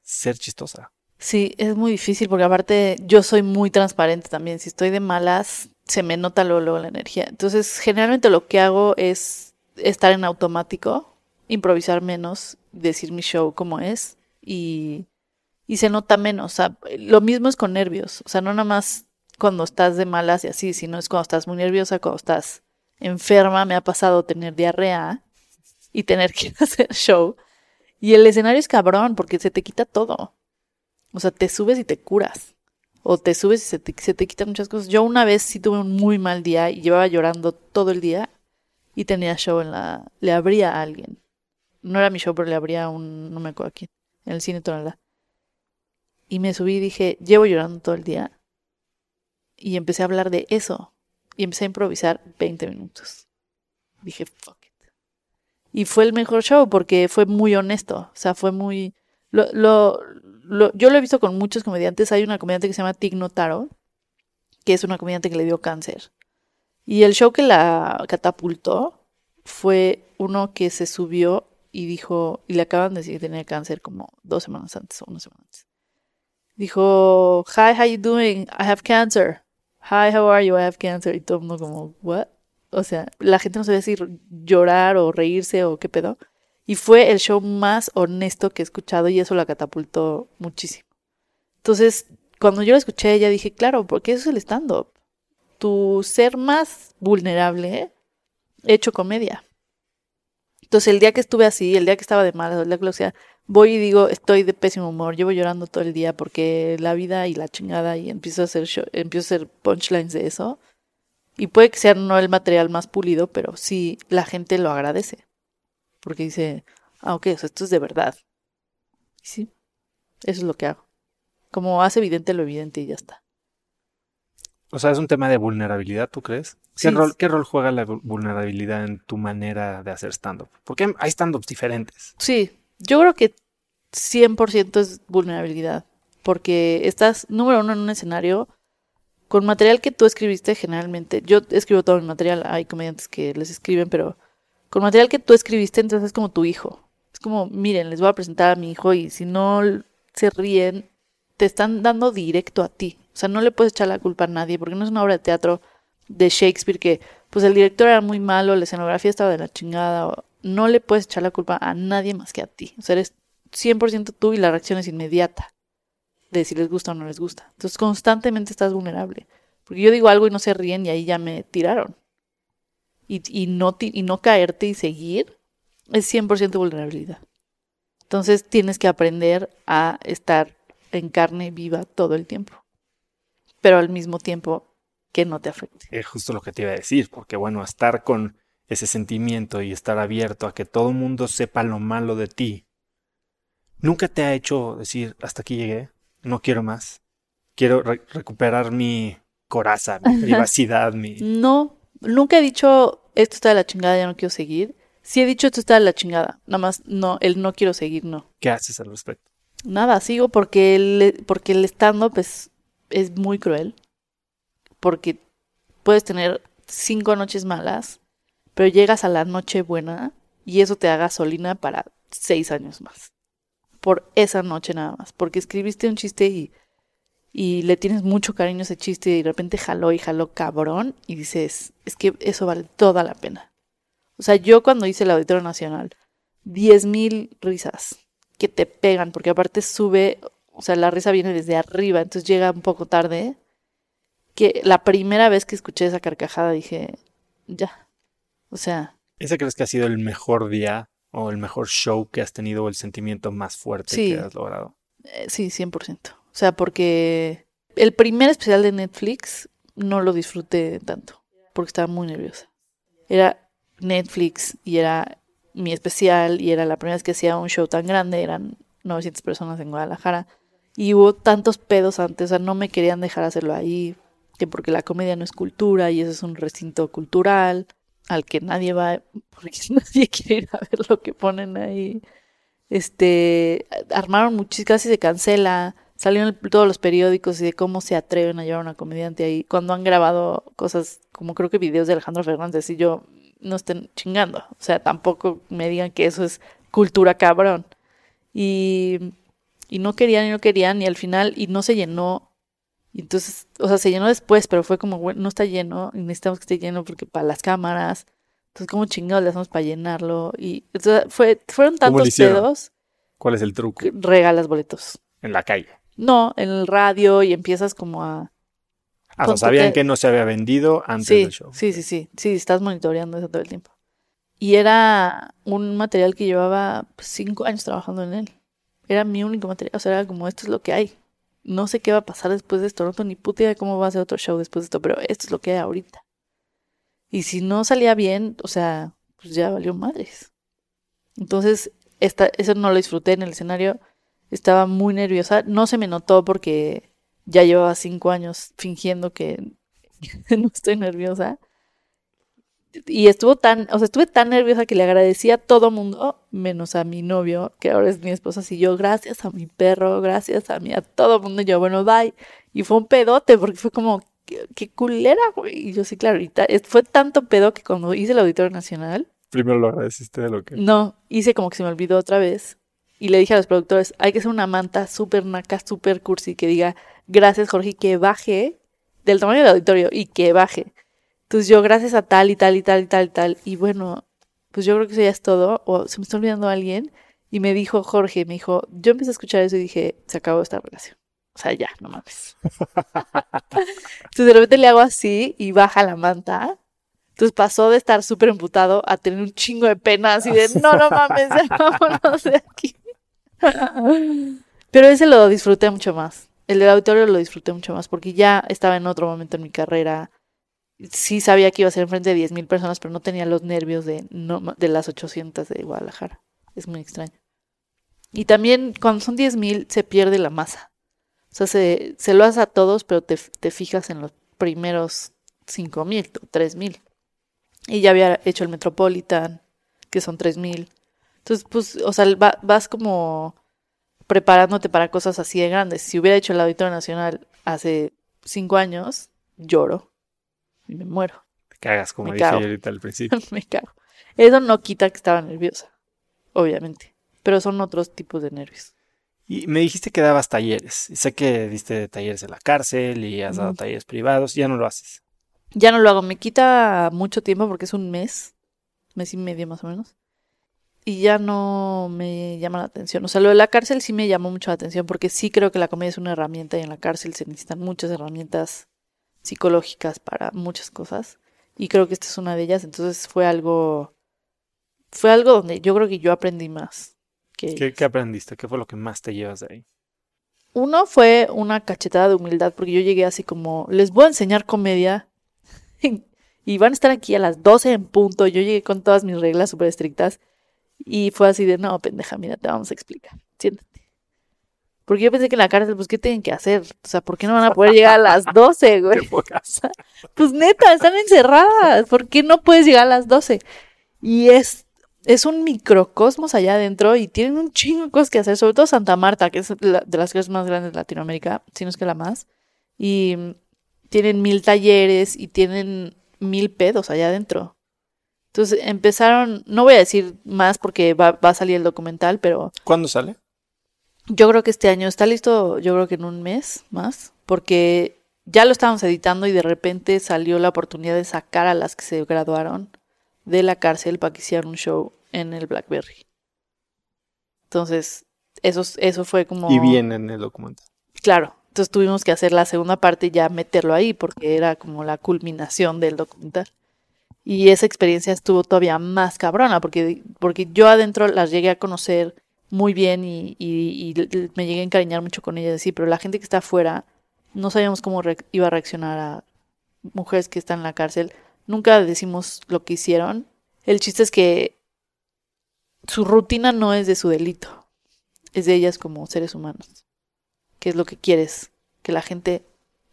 ser chistosa? Sí, es muy difícil porque aparte yo soy muy transparente también. Si estoy de malas, se me nota luego, luego la energía. Entonces, generalmente lo que hago es estar en automático, improvisar menos, decir mi show como es y, y se nota menos. O sea, lo mismo es con nervios. O sea, no nada más cuando estás de malas y así, sino es cuando estás muy nerviosa, cuando estás enferma. Me ha pasado tener diarrea y tener que hacer show. Y el escenario es cabrón porque se te quita todo. O sea, te subes y te curas. O te subes y se te, se te quitan muchas cosas. Yo una vez sí tuve un muy mal día y llevaba llorando todo el día y tenía show en la... Le abría a alguien. No era mi show, pero le abría a un... No me acuerdo a quién. En el cine Tonalá. Y me subí y dije, llevo llorando todo el día. Y empecé a hablar de eso. Y empecé a improvisar 20 minutos. Dije, fuck it. Y fue el mejor show porque fue muy honesto. O sea, fue muy... Lo, lo, lo- yo lo he visto con muchos comediantes. Hay una comediante que se llama Tig Notaro, que es una comediante que le dio cáncer. Y el show que la catapultó fue uno que se subió y dijo, y le acaban de decir que tenía cáncer como dos semanas antes o una semana antes. Dijo, hi, how you doing? I have cancer. Hi, how are you? I have cancer. Y todo el mundo como, what? O sea, la gente no sabía si llorar o reírse o qué pedo. Y fue el show más honesto que he escuchado y eso la catapultó muchísimo. Entonces, cuando yo la escuché, ya dije, claro, porque eso es el stand-up. Tu ser más vulnerable, hecho comedia. Entonces, el día que estuve así, el día que estaba de malas, el día que lo sea, voy y digo, estoy de pésimo humor, llevo llorando todo el día porque la vida y la chingada y empiezo a hacer, show- empiezo a hacer punchlines de eso. Y puede que sea no el material más pulido, pero sí la gente lo agradece. Porque dice, ah, ok, esto es de verdad. Sí, eso es lo que hago. Como hace evidente lo evidente y ya está. O sea, es un tema de vulnerabilidad, ¿tú crees? Sí. ¿Qué, rol, ¿Qué rol juega la vu- vulnerabilidad en tu manera de hacer stand-up? Porque hay stand-ups diferentes. Sí, yo creo que 100% es vulnerabilidad. Porque estás, número uno, en un escenario con material que tú escribiste generalmente. Yo escribo todo mi material, hay comediantes que les escriben, pero con material que tú escribiste, entonces es como tu hijo. Es como, miren, les voy a presentar a mi hijo y si no se ríen, te están dando directo a ti. O sea, no le puedes echar la culpa a nadie porque no es una obra de teatro de Shakespeare que, pues el director era muy malo, la escenografía estaba de la chingada. o- no le puedes echar la culpa a nadie más que a ti. O sea, eres 100% tú y la reacción es inmediata de si les gusta o no les gusta. Entonces, constantemente estás vulnerable. Porque yo digo algo y no se ríen y ahí ya me tiraron. Y, y, no, y no caerte y seguir es 100% vulnerabilidad. Entonces, tienes que aprender a estar en carne viva todo el tiempo. Pero al mismo tiempo que no te afecte. Es justo lo que te iba a decir, porque bueno, estar con ese sentimiento y estar abierto a que todo el mundo sepa lo malo de ti, nunca te ha hecho decir, hasta aquí llegué, no quiero más, quiero re- recuperar mi coraza, mi privacidad, mi... No, nunca he dicho esto está de la chingada, ya no quiero seguir. Sí he dicho esto está de la chingada, nada más no, el no quiero seguir, no. ¿Qué haces al respecto? Nada, sigo porque el, porque el stand-up es, es muy cruel. Porque puedes tener cinco noches malas, pero llegas a la noche buena y eso te da gasolina para seis años más. Por esa noche nada más. Porque escribiste un chiste y, y le tienes mucho cariño a ese chiste y de repente jaló y jaló cabrón y dices, es que eso vale toda la pena. O sea, yo cuando hice el Auditorio Nacional, diez mil risas que te pegan, porque aparte sube, o sea, la risa viene desde arriba, entonces llega un poco tarde. Que la primera vez que escuché esa carcajada dije, ya. O sea, ¿Ese crees que ha sido el mejor día o el mejor show que has tenido o el sentimiento más fuerte Sí. que has logrado? eh, sí, 100%. O sea, porque el primer especial de Netflix no lo disfruté tanto, porque estaba muy nerviosa. Era Netflix y era mi especial y era la primera vez que hacía un show tan grande, eran 900 personas en Guadalajara y hubo tantos pedos antes, o sea, no me querían dejar hacerlo ahí, que porque la comedia no es cultura y eso es un recinto cultural al que nadie va, porque nadie quiere ir a ver lo que ponen ahí. Este, armaron muchísimo, casi se cancela, salieron todos los periódicos y de cómo se atreven a llevar a una comediante ahí, cuando han grabado cosas como creo que videos de Alejandro Fernández y yo no estén chingando, o sea, tampoco me digan que eso es cultura cabrón. Y, y no querían y no querían y al final, y no se llenó, y entonces, o sea, se llenó después, pero fue como, bueno, no está lleno, y necesitamos que esté lleno porque para las cámaras, entonces, ¿cómo chingados le hacemos para llenarlo? Y entonces, fue, fueron ¿Cómo le tantos pedos, ¿Cuál es el truco? regalas boletos. En la calle. No, en el radio y empiezas como a... Ah, o sea, sabían que- no se había vendido antes Sí, del show. sí, sí, sí, sí, estás monitoreando eso todo el tiempo. Y era un material que llevaba pues, cinco años trabajando en él. Era mi único material, o sea, era como, esto es lo que hay. No sé qué va a pasar después de esto, ni puta idea de cómo va a ser otro show después de esto, pero esto es lo que hay ahorita. Y si no salía bien, o sea, pues ya valió madres. Entonces, esta, eso no lo disfruté en el escenario. Estaba muy nerviosa. No se me notó porque ya llevaba cinco años fingiendo que no estoy nerviosa. Y estuvo tan, o sea, estuve tan nerviosa que le agradecí a todo mundo, menos a mi novio, que ahora es mi esposa, así yo, gracias a mi perro, gracias a mí, a todo mundo, y yo, bueno, bye. Y fue un pedote, porque fue como, qué, qué culera, güey. Y yo, sí, claro, ahorita, fue tanto pedo que cuando hice el Auditorio Nacional, Primero lo agradeciste de lo que. no, hice como que se me olvidó otra vez. Y le dije a los productores, hay que hacer una manta súper naca, súper cursi, que diga, gracias Jorge, y que baje del tamaño del auditorio y que baje. Entonces yo, gracias a tal y tal y tal y tal y tal. Y bueno, pues yo creo que eso ya es todo. O se me está olvidando alguien. Y me dijo Jorge, me dijo, yo empecé a escuchar eso y dije, se acabó esta relación. O sea, ya, no mames. Entonces de repente le hago así y baja la manta. Entonces pasó de estar súper emputado a tener un chingo de pena, así de, no, no mames, ya vámonos de aquí. Pero ese lo disfruté mucho más. El del auditorio lo disfruté mucho más porque ya estaba en otro momento en mi carrera. Sí sabía que iba a ser enfrente de 10.000 personas, pero no tenía los nervios de, no, de las 800 de Guadalajara. Es muy extraño. Y también cuando son 10.000 se pierde la masa. O sea, se, se lo haces a todos, pero te, te fijas en los primeros 5.000 o 3.000. Y ya había hecho el Metropolitan, que son 3.000. Entonces, pues, o sea, va- vas como preparándote para cosas así de grandes. Si hubiera hecho el Auditorio Nacional hace cinco años, lloro y me muero. Te cagas, como Me dije cago. ahorita al principio. me cago. Eso no quita que estaba nerviosa, obviamente. Pero son otros tipos de nervios. Y me dijiste que dabas talleres. Y sé que diste talleres en la cárcel y has dado talleres privados. Ya no lo haces. Ya no lo hago, me quita mucho tiempo porque es un mes, mes y medio más o menos. Y ya no me llama la atención. O sea, lo de la cárcel sí me llamó mucho la atención porque sí creo que la comedia es una herramienta y en la cárcel se necesitan muchas herramientas psicológicas para muchas cosas. Y creo que esta es una de ellas. Entonces fue algo, fue algo donde yo creo que yo aprendí más. Que ¿Qué, qué aprendiste? ¿Qué fue lo que más te llevas de ahí? Uno fue una cachetada de humildad porque yo llegué así como, les voy a enseñar comedia y van a estar aquí a las 12 en punto. Yo llegué con todas mis reglas súper estrictas y fue así de, no, pendeja, mira, te vamos a explicar. Siéntate. Porque yo pensé que en la cárcel, pues, ¿qué tienen que hacer? O sea, ¿por qué no van a poder llegar a las 12, güey? pues neta, están encerradas. ¿Por qué no puedes llegar a las 12? Y es, es un microcosmos allá adentro y tienen un chingo de cosas que hacer, sobre todo Santa Marta, que es de las ciudades más grandes de Latinoamérica, si no es que la más. Y tienen mil talleres y tienen mil pedos allá adentro. Entonces empezaron, no voy a decir más porque va, va a salir el documental, pero... ¿Cuándo sale? Yo creo que este año está listo, yo creo que en un mes más, porque ya lo estábamos editando y de repente salió la oportunidad de sacar a las que se graduaron de la cárcel para que hicieran un show en el Blackberry. Entonces, eso, eso fue como... Y bien en el documental. Claro, entonces tuvimos que hacer la segunda parte y ya meterlo ahí porque era como la culminación del documental. Y esa experiencia estuvo todavía más cabrona porque, porque yo adentro las llegué a conocer muy bien y, me llegué a encariñar mucho con ella, sí, pero la gente que está afuera no sabíamos cómo iba a reaccionar a mujeres que están en la cárcel. Nunca decimos lo que hicieron. El chiste es que su rutina no es de su delito, es de ellas como seres humanos. ¿Qué es lo que quieres? Que la gente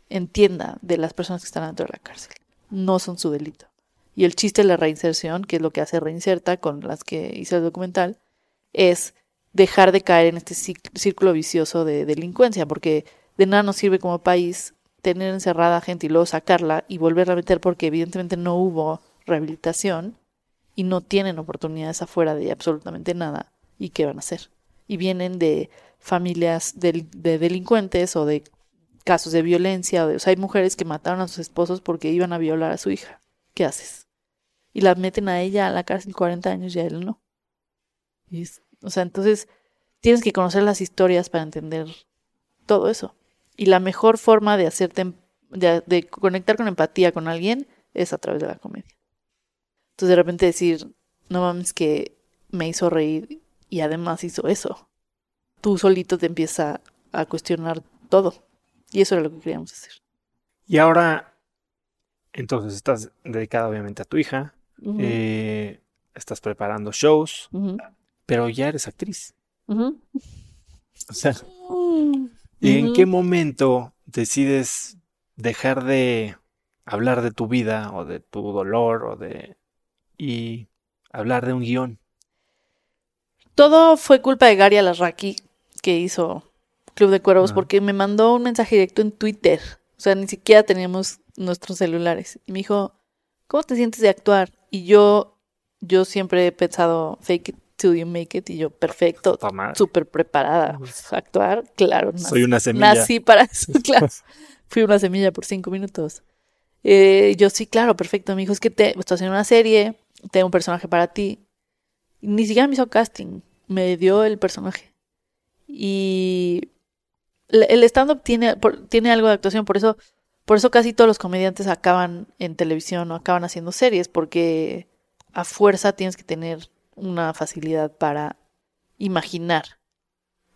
entienda de las personas que están dentro de la cárcel. No son su delito. Y el chiste de la reinserción, que es lo que hace Reinserta con las que hice el documental, es dejar de caer en este círculo vicioso de delincuencia, porque de nada nos sirve como país tener encerrada a gente y luego sacarla y volverla a meter porque evidentemente no hubo rehabilitación y no tienen oportunidades afuera de absolutamente nada. ¿Y qué van a hacer? Y vienen de familias de, delincuentes o de casos de violencia. O, sea, hay mujeres que mataron a sus esposos porque iban a violar a su hija. ¿Qué haces? Y la meten a ella a la cárcel 40 años y a él no. Y o sea, entonces tienes que conocer las historias para entender todo eso. Y la mejor forma de hacerte, de, conectar con empatía con alguien es a través de la comedia. Entonces de repente decir, no mames que me hizo reír y además hizo eso. Tú solito te empieza a cuestionar todo. Y eso era lo que queríamos hacer. Y ahora, entonces estás dedicada obviamente a tu hija, eh, estás preparando shows, pero ya eres actriz. O sea, ¿y en qué momento decides dejar de hablar de tu vida o de tu dolor o de... y hablar de un guion? Todo fue culpa de Gary Alarraqui que hizo Club de Cuervos porque me mandó un mensaje directo en Twitter. O sea, ni siquiera teníamos nuestros celulares. Y me dijo, ¿cómo te sientes de actuar? Y yo, yo siempre he pensado, fake it till you make it. Y yo, perfecto, súper preparada. Actuar, claro. Soy una semilla. Nací para eso, claro. Fui una semilla por cinco minutos. Eh, yo, sí, claro, perfecto. Me dijo, es que te, estoy haciendo una serie, tengo un personaje para ti. ni siquiera me hizo casting, me dio el personaje. Y el stand-up tiene, tiene algo de actuación, por eso, por eso casi todos los comediantes acaban en televisión o acaban haciendo series, porque a fuerza tienes que tener una facilidad para imaginar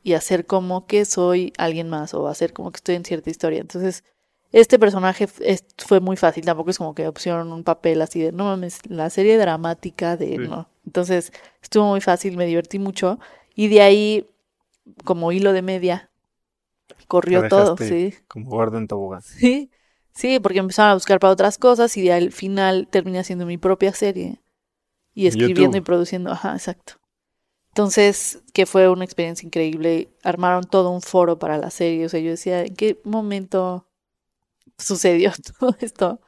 y hacer como que soy alguien más o hacer como que estoy en cierta historia. Entonces, este personaje fue muy fácil, tampoco es como que opcionaron un papel así de, no mames, la serie dramática de, no. Entonces, estuvo muy fácil, me divertí mucho y de ahí, como hilo de media, corrió todo, sí. Como guarda en tobogán. Sí, sí, porque empezaron a buscar para otras cosas y al final terminé haciendo mi propia serie y escribiendo y produciendo. Ajá, exacto. Entonces, que fue una experiencia increíble. Armaron todo un foro para la serie. O sea, yo decía, ¿en qué momento sucedió todo esto?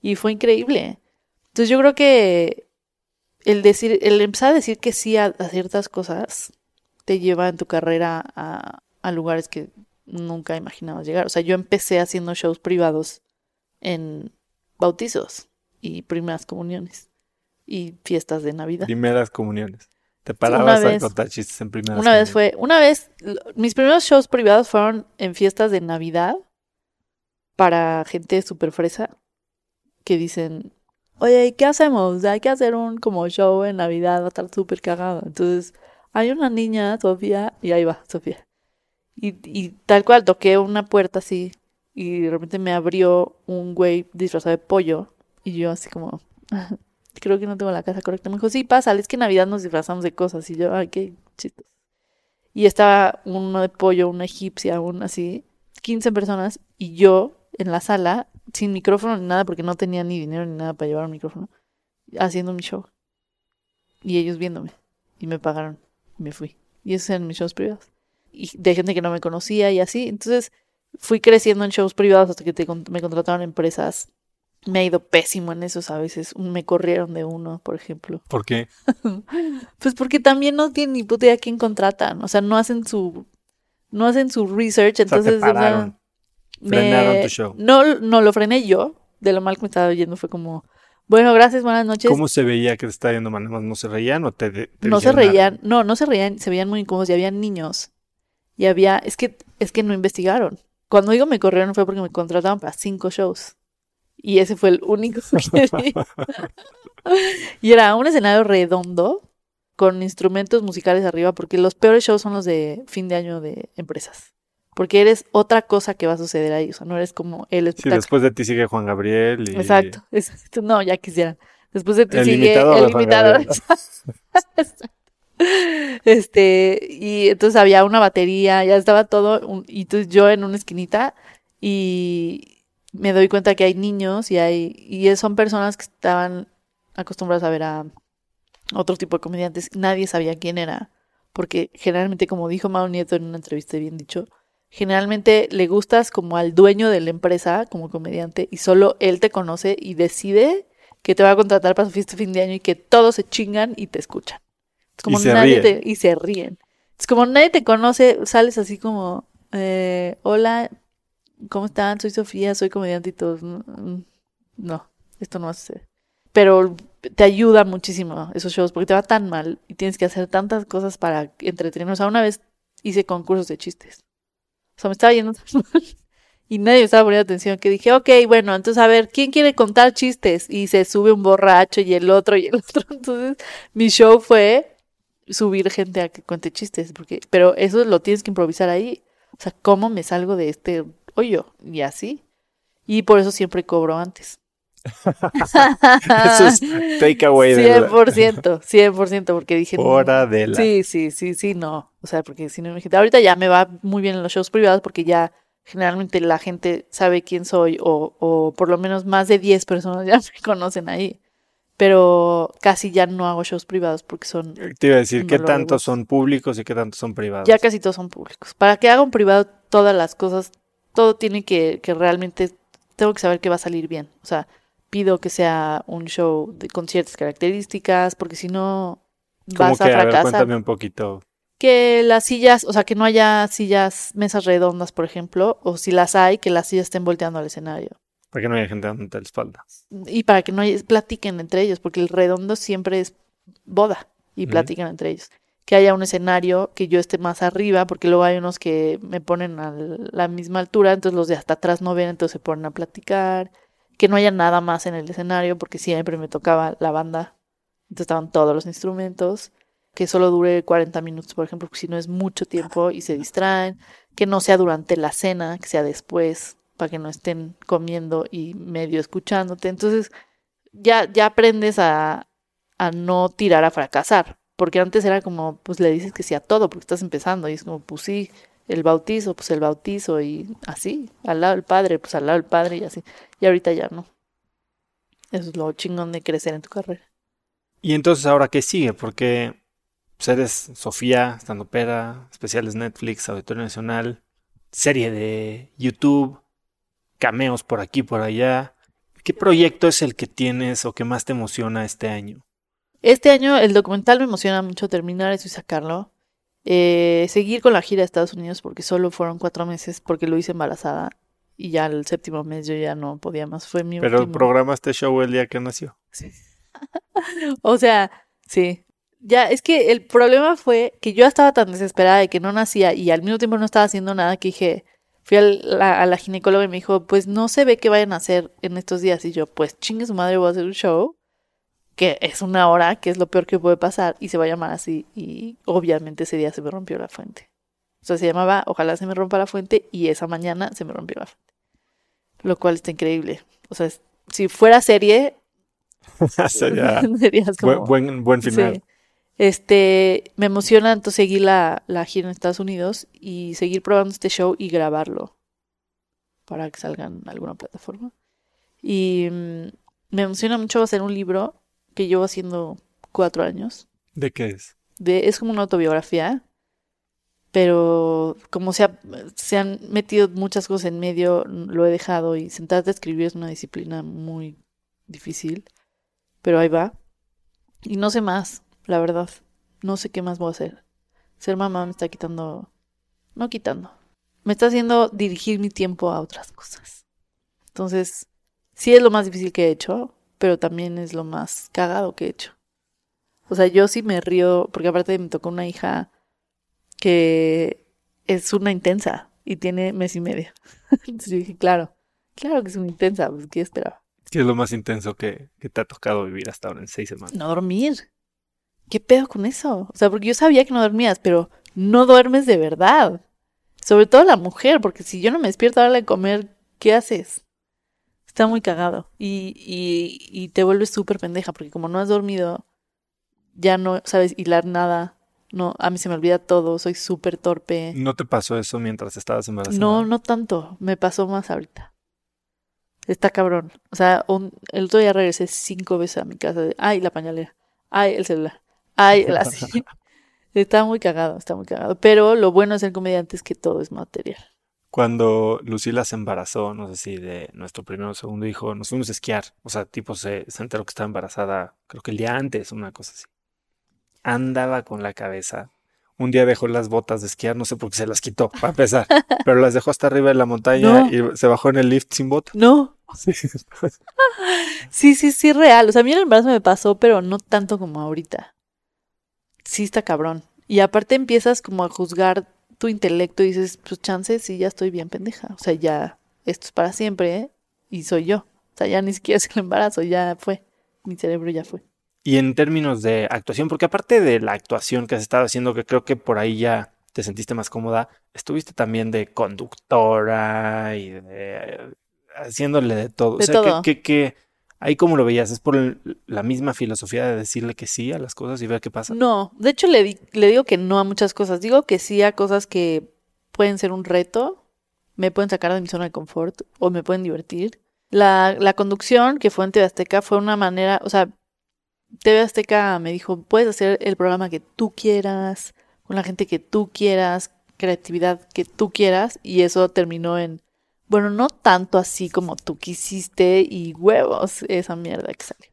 Y fue increíble. Entonces, yo creo que el decir, el empezar a decir que sí a, ciertas cosas te lleva en tu carrera a, a lugares que nunca imaginabas llegar. O sea, yo empecé haciendo shows privados en bautizos y primeras comuniones y fiestas de Navidad. Primeras comuniones. Te parabas a contar chistes en primeras Una vez fue, una vez, mis primeros shows privados fueron en fiestas de Navidad para gente súper fresa que dicen, oye, ¿qué hacemos? Hay que hacer un como show en Navidad, va a estar súper cagado. Entonces, hay una niña, Sofía, y ahí va, Sofía. Y, y tal cual, toqué una puerta así y de repente me abrió un güey disfrazado de pollo y yo así como, creo que no tengo la casa correcta. Me dijo, sí, pasa, es que Navidad nos disfrazamos de cosas y yo, ay, qué chistos. Y estaba uno de pollo, una egipcia, un así, 15 personas y yo en la sala, sin micrófono ni nada, porque no tenía ni dinero ni nada para llevar un micrófono, haciendo mi show. Y ellos viéndome. Y me pagaron. Y me fui. Y esos eran mis shows privados. Y de gente que no me conocía y así. Entonces fui creciendo en shows privados hasta que me contrataron empresas. Me ha ido pésimo en esos a veces. Me corrieron de uno, por ejemplo. ¿Por qué? Pues porque también no tienen ni puta idea quién contratan. O sea, no hacen su. No hacen su research. O sea, Entonces. te o pararon. me- Frenaron tu show. No, no lo frené yo. De lo mal que me estaba yendo fue como. Bueno, gracias, buenas noches. ¿Cómo se veía que te estaba yendo mal? ¿Nada más ¿No se reían o te, te no se reían, no, no se reían, se veían muy incómodos y había niños. Y había, es que, es que no investigaron. Cuando digo me corrieron fue porque me contrataron para cinco shows. Y ese fue el único que vi. y era un escenario redondo con instrumentos musicales arriba, porque los peores shows son los de fin de año de empresas. Porque eres otra cosa que va a suceder ahí, o sea, no eres como el Sí, después de ti sigue Juan Gabriel y... Exacto, exacto. No, ya quisieran. Después de ti El sigue el imitador. Este, y entonces había una batería, ya estaba todo, y entonces yo en una esquinita, y me doy cuenta que hay niños y hay, y son personas que estaban acostumbradas a ver a otro tipo de comediantes. Nadie sabía quién era, porque generalmente, como dijo Mao Nieto en una entrevista bien dicho, generalmente le gustas como al dueño de la empresa como comediante y solo él te conoce y decide que te va a contratar para su fiesta de fin de año y que todos se chingan y te escuchan. Es como Y se nadie ríen. te, y se ríen. Es como nadie te conoce, sales así como, eh, hola, ¿cómo están? Soy Sofía, soy comediante y todos. "Mm, No, esto no va a suceder. Pero te ayuda muchísimo esos shows porque te va tan mal y tienes que hacer tantas cosas para entretener. O sea, una vez hice concursos de chistes. O sea, me estaba yendo tan mal y nadie me estaba poniendo atención que dije, ok, bueno, entonces a ver, ¿quién quiere contar chistes? Y se sube un borracho y el otro y el otro. Entonces, mi show fue subir gente a que cuente chistes, porque, pero eso lo tienes que improvisar ahí. O sea, ¿cómo me salgo de este hoyo? Y así. Y por eso siempre cobro antes. Eso es takeaway de la- 100%, 100%, porque dije... Hora de la... Sí, sí, sí, sí, no. O sea, porque si no, imagínate, ahorita ya me va muy bien en los shows privados porque ya generalmente la gente sabe quién soy o, o por lo menos más de 10 personas ya me conocen ahí. Pero casi ya no hago shows privados porque son, Te iba a decir, ¿qué tantos son públicos y qué tantos son privados? ya casi todos son públicos. Para que haga un privado todas las cosas, todo tiene que, que realmente, tengo que saber que va a salir bien. O sea, pido que sea un show de, con ciertas características porque si no ¿Cómo vas que? a A ver, fracasar. cuéntame un poquito. Que las sillas, o sea, que no haya sillas, mesas redondas, por ejemplo, o si las hay, que las sillas estén volteando al escenario. Para que no haya gente dándote la espalda. Y para que no haya- platiquen entre ellos, porque el redondo siempre es boda y platican entre ellos. Que haya un escenario que yo esté más arriba, porque luego hay unos que me ponen a la misma altura, entonces los de hasta atrás no ven, entonces se ponen a platicar. Que no haya nada más en el escenario, porque siempre me tocaba la banda, entonces estaban todos los instrumentos. Que solo dure 40 minutos, por ejemplo, porque si no es mucho tiempo y se distraen. Que no sea durante la cena, que sea después, para que no estén comiendo y medio escuchándote. Entonces, ya, ya aprendes a, a no tirar a fracasar. Porque antes era como, pues le dices que sí a todo, porque estás empezando. Y es como, pues sí, el bautizo, pues el bautizo. Y así, al lado del padre, pues al lado del padre y así. Y ahorita ya no. Eso es lo chingón de crecer en tu carrera. Y entonces, ¿ahora qué sigue? Porque pues, eres Sofía, estando pera, especiales Netflix, Auditorio Nacional, serie de YouTube, cameos por aquí, por allá. ¿Qué proyecto es el que tienes o que más te emociona este año? Este año el documental me emociona mucho terminar eso y sacarlo. Eh, seguir con la gira de Estados Unidos porque solo fueron cuatro meses porque lo hice embarazada y ya el séptimo mes yo ya no podía más. Fue mi Pero último. programaste show el día que nació. O sea, sí. Ya, es que el problema fue que yo estaba tan desesperada de que no nacía y al mismo tiempo no estaba haciendo nada que dije, fui la- a la ginecóloga y me dijo, pues no se ve que vayan a hacer en estos días. Y yo, pues chingue su madre, voy a hacer un show que es una hora, que es lo peor que puede pasar y se va a llamar así. Y obviamente ese día se me rompió la fuente. O sea, se llamaba Ojalá se me rompa la fuente y esa mañana se me rompió la fuente. Lo cual está increíble. O sea, si fuera serie, Sería serías como... buen, buen, buen final. Sí. Este, me emociona entonces seguir la, la gira en Estados Unidos y seguir probando este show y grabarlo para que salga en alguna plataforma. Y mm, me emociona mucho hacer un libro que llevo haciendo cuatro años. ¿De qué es? De, es como una autobiografía, pero como se, ha- se han metido muchas cosas en medio, lo he dejado y sentarte a escribir es una disciplina muy difícil, pero ahí va. Y no sé más, la verdad. No sé qué más voy a hacer. Ser mamá me está quitando, no quitando, me está haciendo dirigir mi tiempo a otras cosas. Entonces, sí es lo más difícil que he hecho, pero también es lo más cagado que he hecho. O sea, yo sí me río, porque aparte me tocó una hija que es una intensa y tiene mes y medio. Entonces yo dije, claro, claro que es una intensa, pues ¿qué esperaba? ¿Qué es lo más intenso que, que te ha tocado vivir hasta ahora en seis semanas? No dormir. ¿Qué pedo con eso? O sea, porque yo sabía que no dormías, pero no duermes de verdad. Sobre todo la mujer, porque si yo no me despierto a la hora de comer, ¿qué haces? Está muy cagado. Y, y, y te vuelves súper pendeja, porque como no has dormido, ya no sabes hilar nada. No, a mí se me olvida todo, soy súper torpe. ¿No te pasó eso mientras estabas embarazada? No, no tanto. Me pasó más ahorita. Está cabrón. O sea, un- el otro día regresé cinco veces a mi casa. De, ay, la pañalera. Ay, el celular. Ay, así. Está muy cagado, está muy cagado. Pero lo bueno de ser comediante es que todo es material. Cuando Lucila se embarazó, no sé si de nuestro primer o segundo hijo, nos fuimos a esquiar. O sea, tipo se, se enteró que estaba embarazada, creo que el día antes, una cosa así. Andaba con la cabeza. Un día dejó las botas de esquiar, no sé por qué se las quitó, para empezar. Pero las dejó hasta arriba de la montaña y se bajó en el lift sin botas. No, Sí. sí, sí, sí, real. O sea, a mí el embarazo me pasó, pero no tanto como ahorita. Sí está cabrón. Y aparte empiezas como a juzgar tu intelecto y dices, pues chance, sí, ya estoy bien pendeja. O sea, ya, esto es para siempre, ¿eh? Y soy yo. O sea, ya ni siquiera es el embarazo, ya fue. Mi cerebro ya fue. Y en términos de actuación, porque aparte de la actuación que has estado haciendo, que creo que por ahí ya te sentiste más cómoda, estuviste también de conductora y de haciéndole de todo. De o sea, que-. Que, que, ahí cómo lo veías, es por la misma filosofía de decirle que sí a las cosas y ver qué pasa. No, de hecho le, le digo que no a muchas cosas. Digo que sí a cosas que pueden ser un reto, me pueden sacar de mi zona de confort o me pueden divertir. La, la conducción que fue en TV Azteca fue una manera, o sea, TV Azteca me dijo, puedes hacer el programa que tú quieras, con la gente que tú quieras, creatividad que tú quieras, y eso terminó en, bueno, no tanto así como tú quisiste y huevos, esa mierda que salió.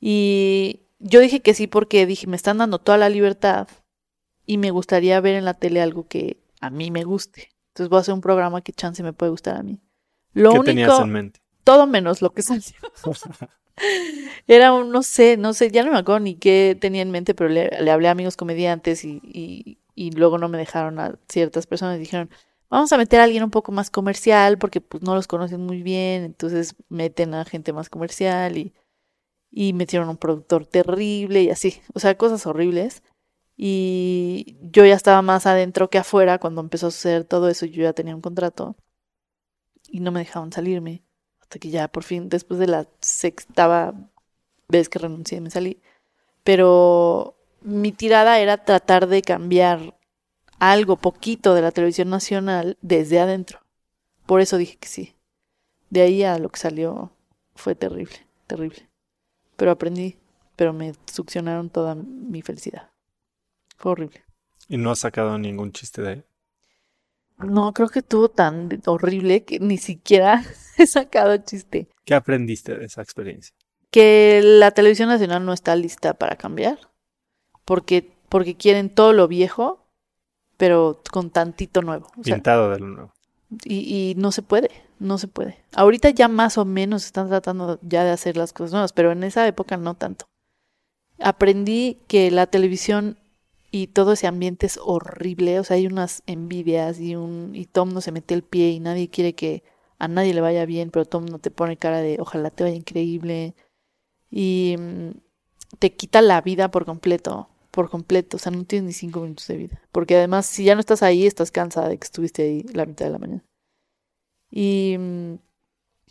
Y yo dije que sí porque dije, me están dando toda la libertad y me gustaría ver en la tele algo que a mí me guste. Entonces voy a hacer un programa que chance me puede gustar a mí. Lo ¿Qué único, tenías en mente? todo menos lo que salió. Era un, no sé, no sé, ya no me acuerdo ni qué tenía en mente, pero le, le hablé a amigos comediantes y, y, y luego no me dejaron a ciertas personas. Dijeron, vamos a meter a alguien un poco más comercial porque pues no los conocen muy bien, entonces meten a gente más comercial y, y metieron a un productor terrible y así, o sea, cosas horribles. Y yo ya estaba más adentro que afuera cuando empezó a suceder todo eso, yo ya tenía un contrato y no me dejaban salirme hasta que ya por fin, después de la sextava vez que renuncié, me salí. Pero mi tirada era tratar de cambiar algo poquito de la televisión nacional desde adentro. Por eso dije que sí. De ahí a lo que salió fue terrible, terrible. Pero aprendí, pero me succionaron toda mi felicidad. Fue horrible. Y no has sacado ningún chiste de ahí. No, creo que estuvo tan horrible que ni siquiera he sacado chiste. ¿Qué aprendiste de esa experiencia? que la televisión nacional no está lista para cambiar porque porque quieren todo lo viejo pero con tantito nuevo o sea, Pintado de lo nuevo. y, y no se puede no se puede. Ahorita ya más o menos están tratando ya de hacer las cosas nuevas pero en esa época no tanto. Aprendí que la televisión y todo ese ambiente es horrible o sea hay unas envidias y un y todo mundo se mete el pie y nadie quiere que a nadie le vaya bien pero todo mundo te pone cara de ojalá te vaya increíble y mm, te quita la vida por completo por completo, o sea, no tienes ni cinco minutos de vida. Porque además, si ya no estás ahí, estás cansada de que estuviste ahí la mitad de la mañana. Y mm,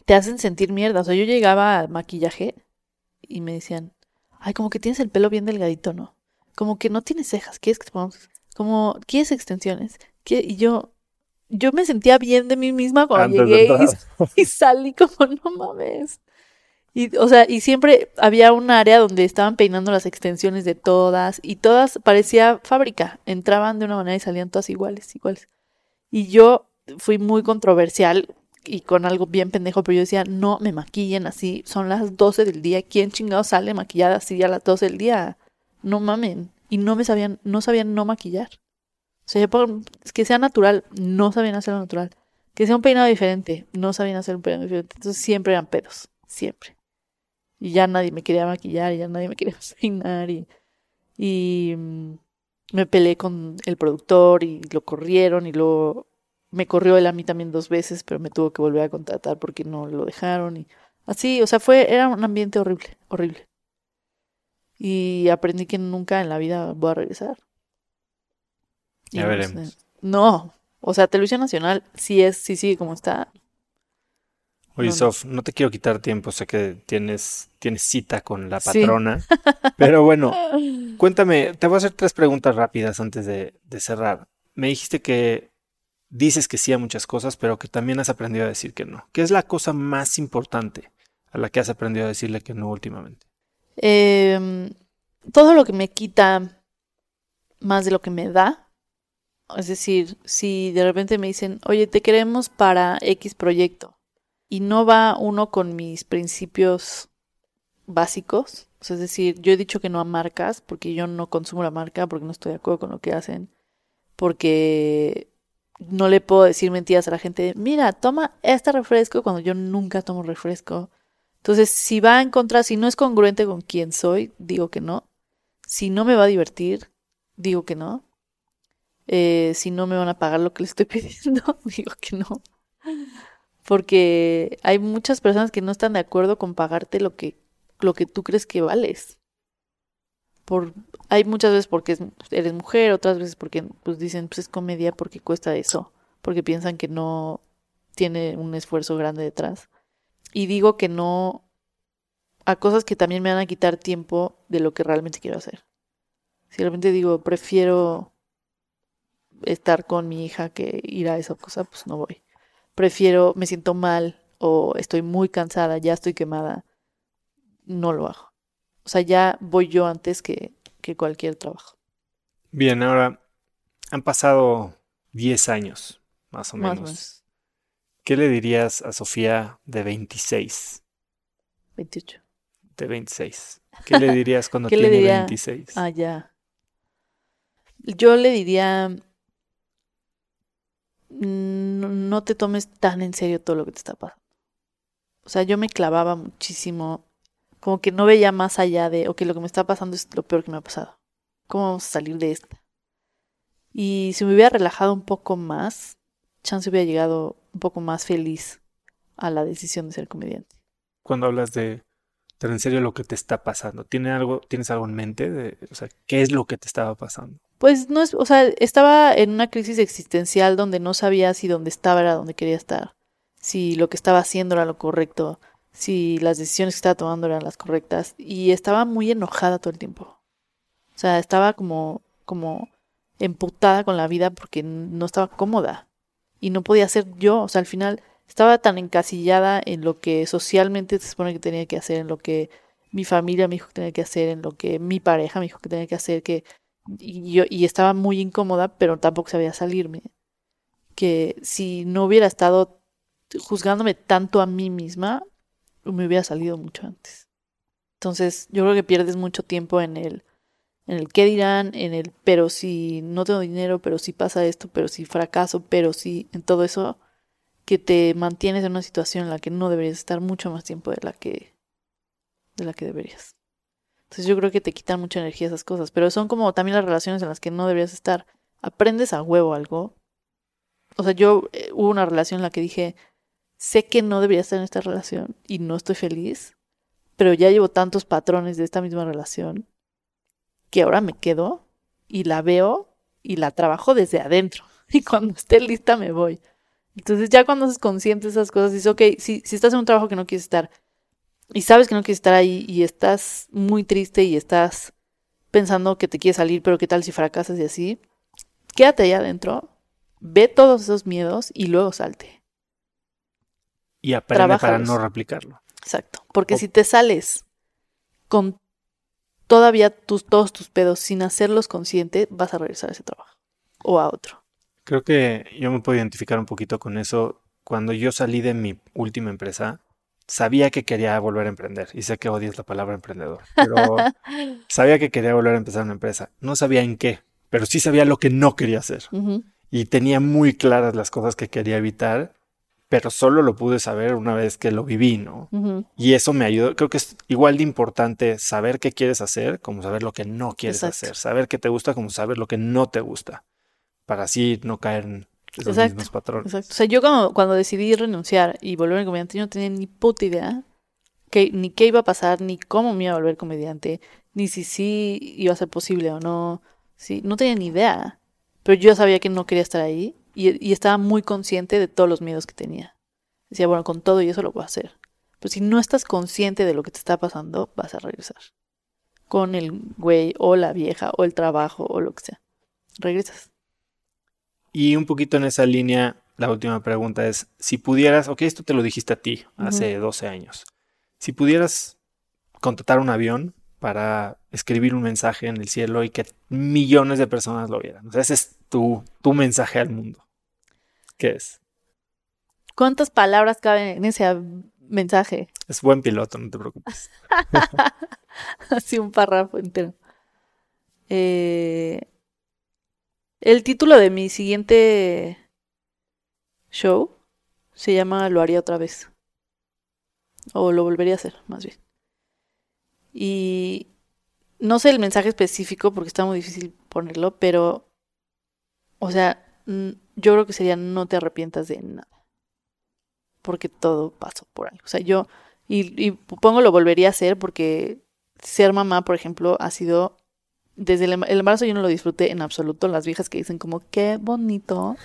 te hacen sentir mierda. O sea, yo llegaba al maquillaje y me decían, ay, como que tienes el pelo bien delgadito, ¿no? Como que no tienes cejas, ¿quieres que te pongamos? Como, ¿quieres extensiones? ¿Quie-?" Y yo, yo me sentía bien de mí misma cuando Antes llegué y, y salí como, no mames. Y, o sea, y siempre había un área donde estaban peinando las extensiones de todas y todas parecía fábrica. Entraban de una manera y salían todas iguales, iguales. Y yo fui muy controversial y con algo bien pendejo, pero yo decía, no me maquillen así, son las 12 del día, ¿quién chingado sale maquillada así a las 12 del día? No mamen. Y no me sabían, no sabían no maquillar. O sea, que sea natural, no sabían hacerlo natural. Que sea un peinado diferente, no sabían hacer un peinado diferente. Entonces siempre eran pedos, siempre. Y ya nadie me quería maquillar, y ya nadie me quería peinar y, y mm, me peleé con el productor y lo corrieron y luego me corrió él a mí también dos veces, pero me tuvo que volver a contratar porque no lo dejaron y así, o sea, fue era un ambiente horrible, horrible. Y aprendí que nunca en la vida voy a regresar. Y Ya no veremos. sé. No, o sea, Televisión Nacional sí es, sí sigue como está. Oye, No. Sof, no te quiero quitar tiempo, sé que tienes, tienes cita con la Sí. patrona, pero bueno, cuéntame, te voy a hacer tres preguntas rápidas antes de, de cerrar. Me dijiste que dices que sí a muchas cosas, pero que también has aprendido a decir que no. ¿Qué es la cosa más importante a la que has aprendido a decirle que no últimamente? Em, todo lo que me quita más de lo que me da. Es decir, si de repente me dicen, oye, te queremos para X proyecto y no va uno con mis principios básicos, es decir, yo he dicho que no a marcas porque yo no consumo la marca, porque no estoy de acuerdo con lo que hacen, porque no le puedo decir mentiras a la gente, mira, toma este refresco cuando yo nunca tomo refresco. Entonces, si va en contra, si no es congruente con quien soy, digo que no. Si no me va a divertir, digo que no. Eh, si no me van a pagar lo que le estoy pidiendo, digo que no. Porque hay muchas personas que no están de acuerdo con pagarte lo que, lo que tú crees que vales. Por, hay muchas veces porque es- eres mujer, otras veces porque pues dicen, pues es comedia porque cuesta eso, porque piensan que no tiene un esfuerzo grande detrás. Y digo que no a cosas que también me van a quitar tiempo de lo que realmente quiero hacer. Si realmente digo, prefiero estar con mi hija que ir a esa cosa, pues no voy. Prefiero, me siento mal o estoy muy cansada, ya estoy quemada, no lo hago. O sea, ya voy yo antes que, que cualquier trabajo. Bien, ahora han pasado 10 años, más o Más menos. ¿Qué le dirías a Sofía de 26? 28. De 26. ¿Qué le dirías cuando ¿Qué le tiene diría? 26? Ah, ya. Yo le diría, no, te tomes tan en serio todo lo que te está pasando. O sea, yo me clavaba muchísimo, como que no veía más allá de, ok, lo que me está pasando es lo peor que me ha pasado. ¿Cómo vamos a salir de esta? Y si me hubiera relajado un poco más, chance hubiera llegado un poco más feliz a la decisión de ser comediante. Cuando hablas de tener en serio lo que te está pasando, ¿tiene algo, ¿tienes algo en mente? De, o sea, ¿qué es lo que te estaba pasando? Pues no es, o sea, estaba en una crisis existencial donde no sabía si donde estaba era donde quería estar, si lo que estaba haciendo era lo correcto, si las decisiones que estaba tomando eran las correctas y estaba muy enojada todo el tiempo. O sea, estaba como como emputada con la vida porque no estaba cómoda y no podía ser yo, o sea, al final estaba tan encasillada en lo que socialmente se supone que tenía que hacer, en lo que mi familia me dijo que tenía que hacer, en lo que mi pareja me dijo que tenía que hacer, que y yo y estaba muy incómoda, pero tampoco sabía salirme. Que si no hubiera estado juzgándome tanto a mí misma, me hubiera salido mucho antes. Entonces, yo creo que pierdes mucho tiempo en el en el qué dirán, en el pero si no tengo dinero, pero si pasa esto, pero si fracaso, pero si en todo eso que te mantienes en una situación en la que no deberías estar mucho más tiempo de la que de la que deberías. Entonces yo creo que te quitan mucha energía esas cosas, pero son como también las relaciones en las que no deberías estar. Aprendes a huevo algo. O sea, yo eh, hubo una relación en la que dije, sé que no debería estar en esta relación y no estoy feliz, pero ya llevo tantos patrones de esta misma relación que ahora me quedo y la veo y la trabajo desde adentro. Y cuando esté lista me voy. Entonces ya cuando haces consciente esas cosas, dices, ok, si, si estás en un trabajo que no quieres estar y sabes que no quieres estar ahí y estás muy triste y estás pensando que te quieres salir, pero qué tal si fracasas y así, quédate allá adentro, ve todos esos miedos y luego salte. Y aprende para no replicarlo. Exacto. Porque O- si te sales con todavía tus, todos tus pedos sin hacerlos consciente, vas a regresar a ese trabajo o a otro. Creo que yo me puedo identificar un poquito con eso. Cuando yo salí de mi última empresa, sabía que quería volver a emprender. Y sé que odias la palabra emprendedor, pero sabía que quería volver a empezar una empresa. No sabía en qué, pero sí sabía lo que no quería hacer. Y tenía muy claras las cosas que quería evitar, pero solo lo pude saber una vez que lo viví, ¿no? Y eso me ayudó. Creo que es igual de importante saber qué quieres hacer como saber lo que no quieres Exacto. hacer. Saber qué te gusta como saber lo que no te gusta. Para así no caer en Exacto, mismos patrones. Exacto. O sea, yo cuando, cuando decidí renunciar y volverme comediante, yo no tenía ni puta idea que, ni qué iba a pasar, ni cómo me iba a volver comediante, ni si sí iba a ser posible o no. Sí, no tenía ni idea. Pero yo sabía que no quería estar ahí y, y estaba muy consciente de todos los miedos que tenía. Decía, bueno, con todo y eso lo voy a hacer. Pero si no estás consciente de lo que te está pasando, vas a regresar. Con el güey o la vieja o el trabajo o lo que sea. Regresas. Y un poquito en esa línea, la última pregunta es, si pudieras, ok, esto te lo dijiste a ti hace 12 años, si pudieras contratar un avión para escribir un mensaje en el cielo y que millones de personas lo vieran, o sea, ese es tu, tu mensaje al mundo. ¿Qué es? ¿Cuántas palabras caben en ese mensaje? Es buen piloto, no te preocupes. Así un párrafo entero. Eh, el título de mi siguiente show se llama Lo haría otra vez. O lo volvería a hacer, más bien. Y no sé el mensaje específico porque está muy difícil ponerlo, pero, o sea, yo creo que sería no te arrepientas de nada. Porque todo pasó por algo. O sea, yo, y pongo lo volvería a hacer porque ser mamá, por ejemplo, ha sido desde el, em- el embarazo yo no lo disfruté en absoluto. Las viejas que dicen como qué bonito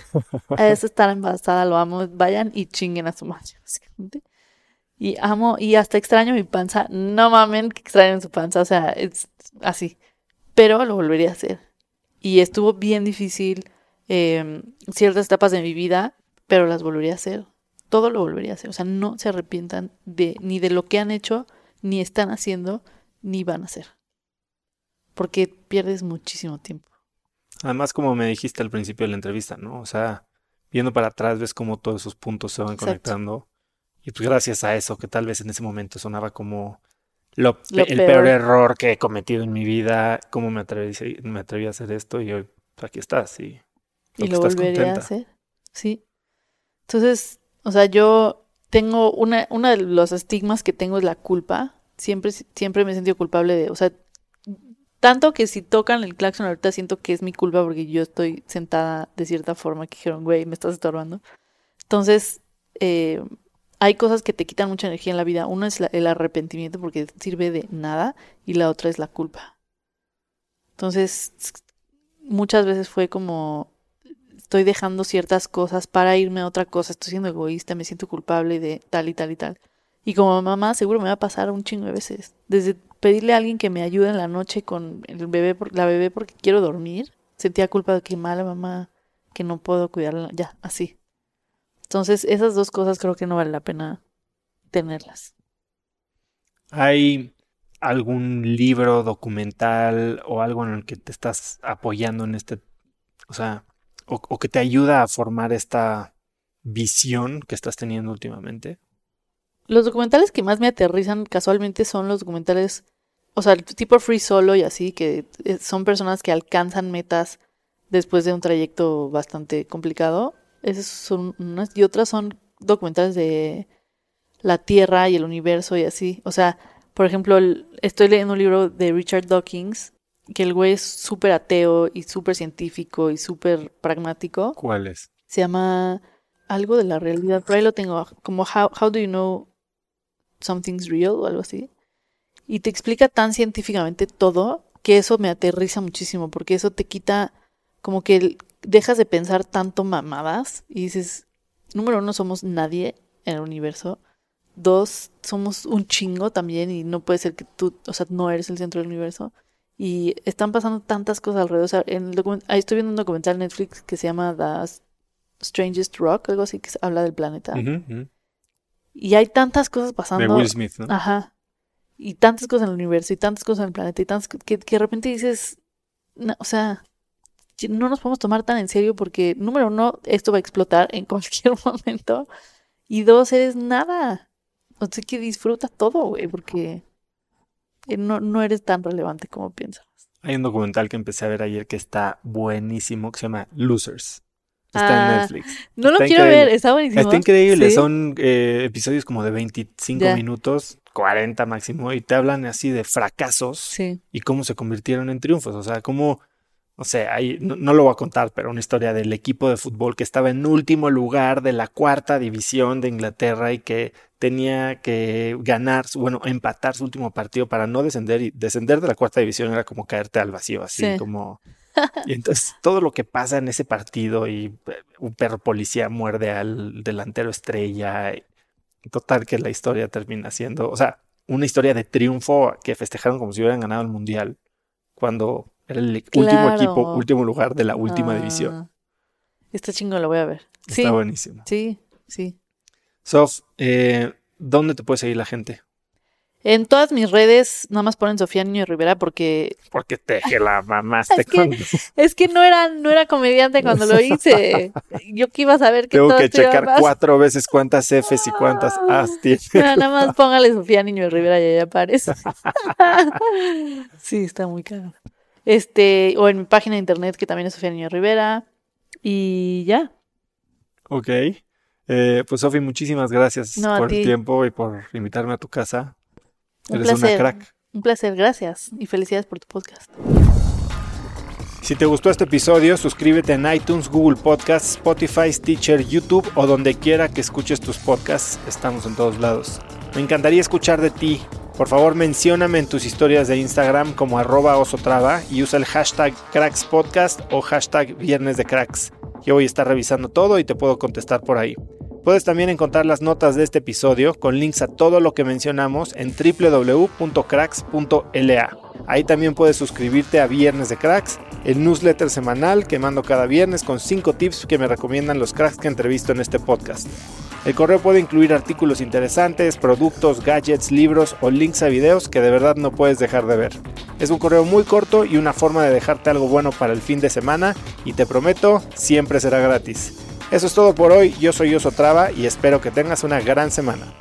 es estar embarazada, lo amo, vayan y chinguen a su madre, básicamente. Y amo, y hasta extraño mi panza. No mamen que extrañen su panza, o sea, es así. Pero lo volvería a hacer. Y estuvo bien difícil eh, ciertas etapas de mi vida, pero las volvería a hacer. Todo lo volvería a hacer. O sea, no se arrepientan de ni de lo que han hecho, ni están haciendo, ni van a hacer. Porque pierdes muchísimo tiempo. Además, como me dijiste al principio de la entrevista, ¿no? O sea, viendo para atrás ves cómo todos esos puntos se van Exacto. conectando. Y pues gracias a eso, que tal vez en ese momento sonaba como lo, Lo el peor. peor error que he cometido en mi vida, cómo me atreví, me atreví a hacer esto y hoy pues, aquí estás y, lo estás volvería a contenta. hacer. Sí. Entonces, o sea, yo tengo una, uno de los estigmas que tengo es la culpa. Siempre, siempre me he sentido culpable de, o sea, tanto que si tocan el claxon ahorita siento que es mi culpa porque yo estoy sentada de cierta forma que dijeron, güey, me estás estorbando. Entonces, eh, hay cosas que te quitan mucha energía en la vida. Uno es la- el arrepentimiento porque sirve de nada y la otra es la culpa. Entonces, muchas veces fue como, estoy dejando ciertas cosas para irme a otra cosa, estoy siendo egoísta, me siento culpable de tal y tal y tal. Y como mamá, seguro me va a pasar un chingo de veces. Desde pedirle a alguien que me ayude en la noche con el bebé, la bebé porque quiero dormir, sentía culpa de que mala mamá, que no puedo cuidarla, ya, así. Entonces, esas dos cosas creo que no vale la pena tenerlas. ¿Hay algún libro, documental o algo en el que te estás apoyando en este, o sea, o, o que te ayuda a formar esta visión que estás teniendo últimamente? Los documentales que más me aterrizan casualmente son los documentales, o sea, tipo Free Solo y así, que eh, son personas que alcanzan metas después de un trayecto bastante complicado. Esas son unas, y otras son documentales de la Tierra y el universo y así. O sea, por ejemplo, el- estoy leyendo un libro de Richard Dawkins, que el güey es súper ateo y súper científico y súper pragmático. ¿Cuál es? Se llama algo de la realidad. Por ahí lo tengo. Como How, how do you know something's real o algo así. Y te explica tan científicamente todo que eso me aterriza muchísimo, porque eso te quita como que dejas de pensar tanto mamadas y dices, número uno, somos nadie en el universo. Dos, somos un chingo también y no puede ser que tú, o sea, no eres el centro del universo. Y están pasando tantas cosas alrededor. O sea, en el ahí estoy viendo un documental en Netflix que se llama The Strangest Rock, algo así que se habla del planeta. Y hay tantas cosas De pasando. Will Smith, ¿no? Ajá. Y tantas cosas en el universo y tantas cosas en el planeta y tantas que, que de repente dices, no, o sea, no nos podemos tomar tan en serio porque, número uno, esto va a explotar en cualquier momento. Y dos, eres nada. O sea, que disfruta todo, güey, porque eh, no, no eres tan relevante como piensas. Hay un documental que empecé a ver ayer que está buenísimo, que se llama Losers. Está en Ah, Netflix. No lo quiero ver, está buenísimo. Está increíble, Sí. son eh, episodios como de 25 Ya. minutos, 40 máximo, y te hablan así de fracasos Sí, y cómo se convirtieron en triunfos. O sea, cómo, no sé, ahí, no, no lo voy a contar, pero una historia del equipo de fútbol que estaba en último lugar de la cuarta división de Inglaterra y que tenía que ganar, bueno, empatar su último partido para no descender y descender de la cuarta división era como caerte al vacío, así Sí. como... Y entonces todo lo que pasa en ese partido y eh, un perro policía muerde al delantero estrella. Total que la historia termina siendo, o sea, una historia de triunfo que festejaron como si hubieran ganado el mundial cuando era el último equipo, último lugar de la última división. Ah, Está chingo, lo voy a ver. Está Sí, buenísimo. sí, sí. Sof, eh, ¿dónde te puede seguir la gente? En todas mis redes, nada más ponen Sofía Niño Rivera porque Porque te que la mamaste Es que- con... es que no era, no era comediante cuando lo hice. Yo que iba a saber que Tengo todo que checar cuatro veces cuántas Fs y cuántas As tiene. Nada, nada más póngale Sofía Niño Rivera y ya aparece. sí, está muy caro. Este, o en mi página de internet que también es Sofía Niño Rivera. Y ya. Ok. Eh, pues Sofi, muchísimas gracias No, por el tiempo y por invitarme a tu casa. Un Eres una placer. crack. Un placer, gracias. Y felicidades por tu podcast. Si te gustó este episodio, suscríbete en iTunes, Google Podcasts, Spotify, Stitcher, YouTube o donde quiera que escuches tus podcasts. Estamos en todos lados. Me encantaría escuchar de ti. Por favor, mencióname en tus historias de Instagram como arroba osotrava y usa el hashtag crackspodcast o hashtag viernes de cracks. Yo voy a estar revisando todo y te puedo contestar por ahí. Puedes también encontrar las notas de este episodio con links a todo lo que mencionamos en www.cracks.la. Ahí también puedes suscribirte a Viernes de Cracks, el newsletter semanal que mando cada viernes con 5 tips que me recomiendan los cracks que entrevisto en este podcast. El correo puede incluir artículos interesantes, productos, gadgets, libros o links a videos que de verdad no puedes dejar de ver. Es un correo muy corto y una forma de dejarte algo bueno para el fin de semana y te prometo, siempre será gratis. Eso es todo por hoy, yo soy Oso Traba y espero que tengas una gran semana.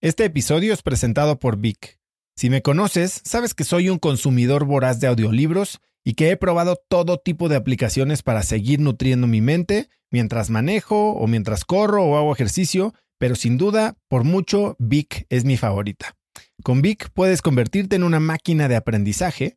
Este episodio es presentado por Vic. Si me conoces, sabes que soy un consumidor voraz de audiolibros y que he probado todo tipo de aplicaciones para seguir nutriendo mi mente mientras manejo o mientras corro o hago ejercicio, pero sin duda, por mucho, Vic es mi favorita. Con Vic puedes convertirte en una máquina de aprendizaje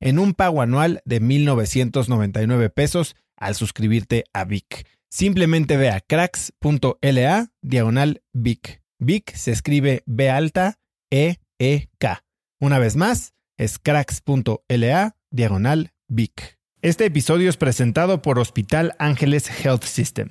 en un pago anual de 1.999 pesos al suscribirte a Vic. Simplemente ve a cracks.la diagonal Vic. Vic se escribe B alta E E K. Una vez más, es cracks.la diagonal Vic. Este episodio es presentado por Hospital Ángeles Health System.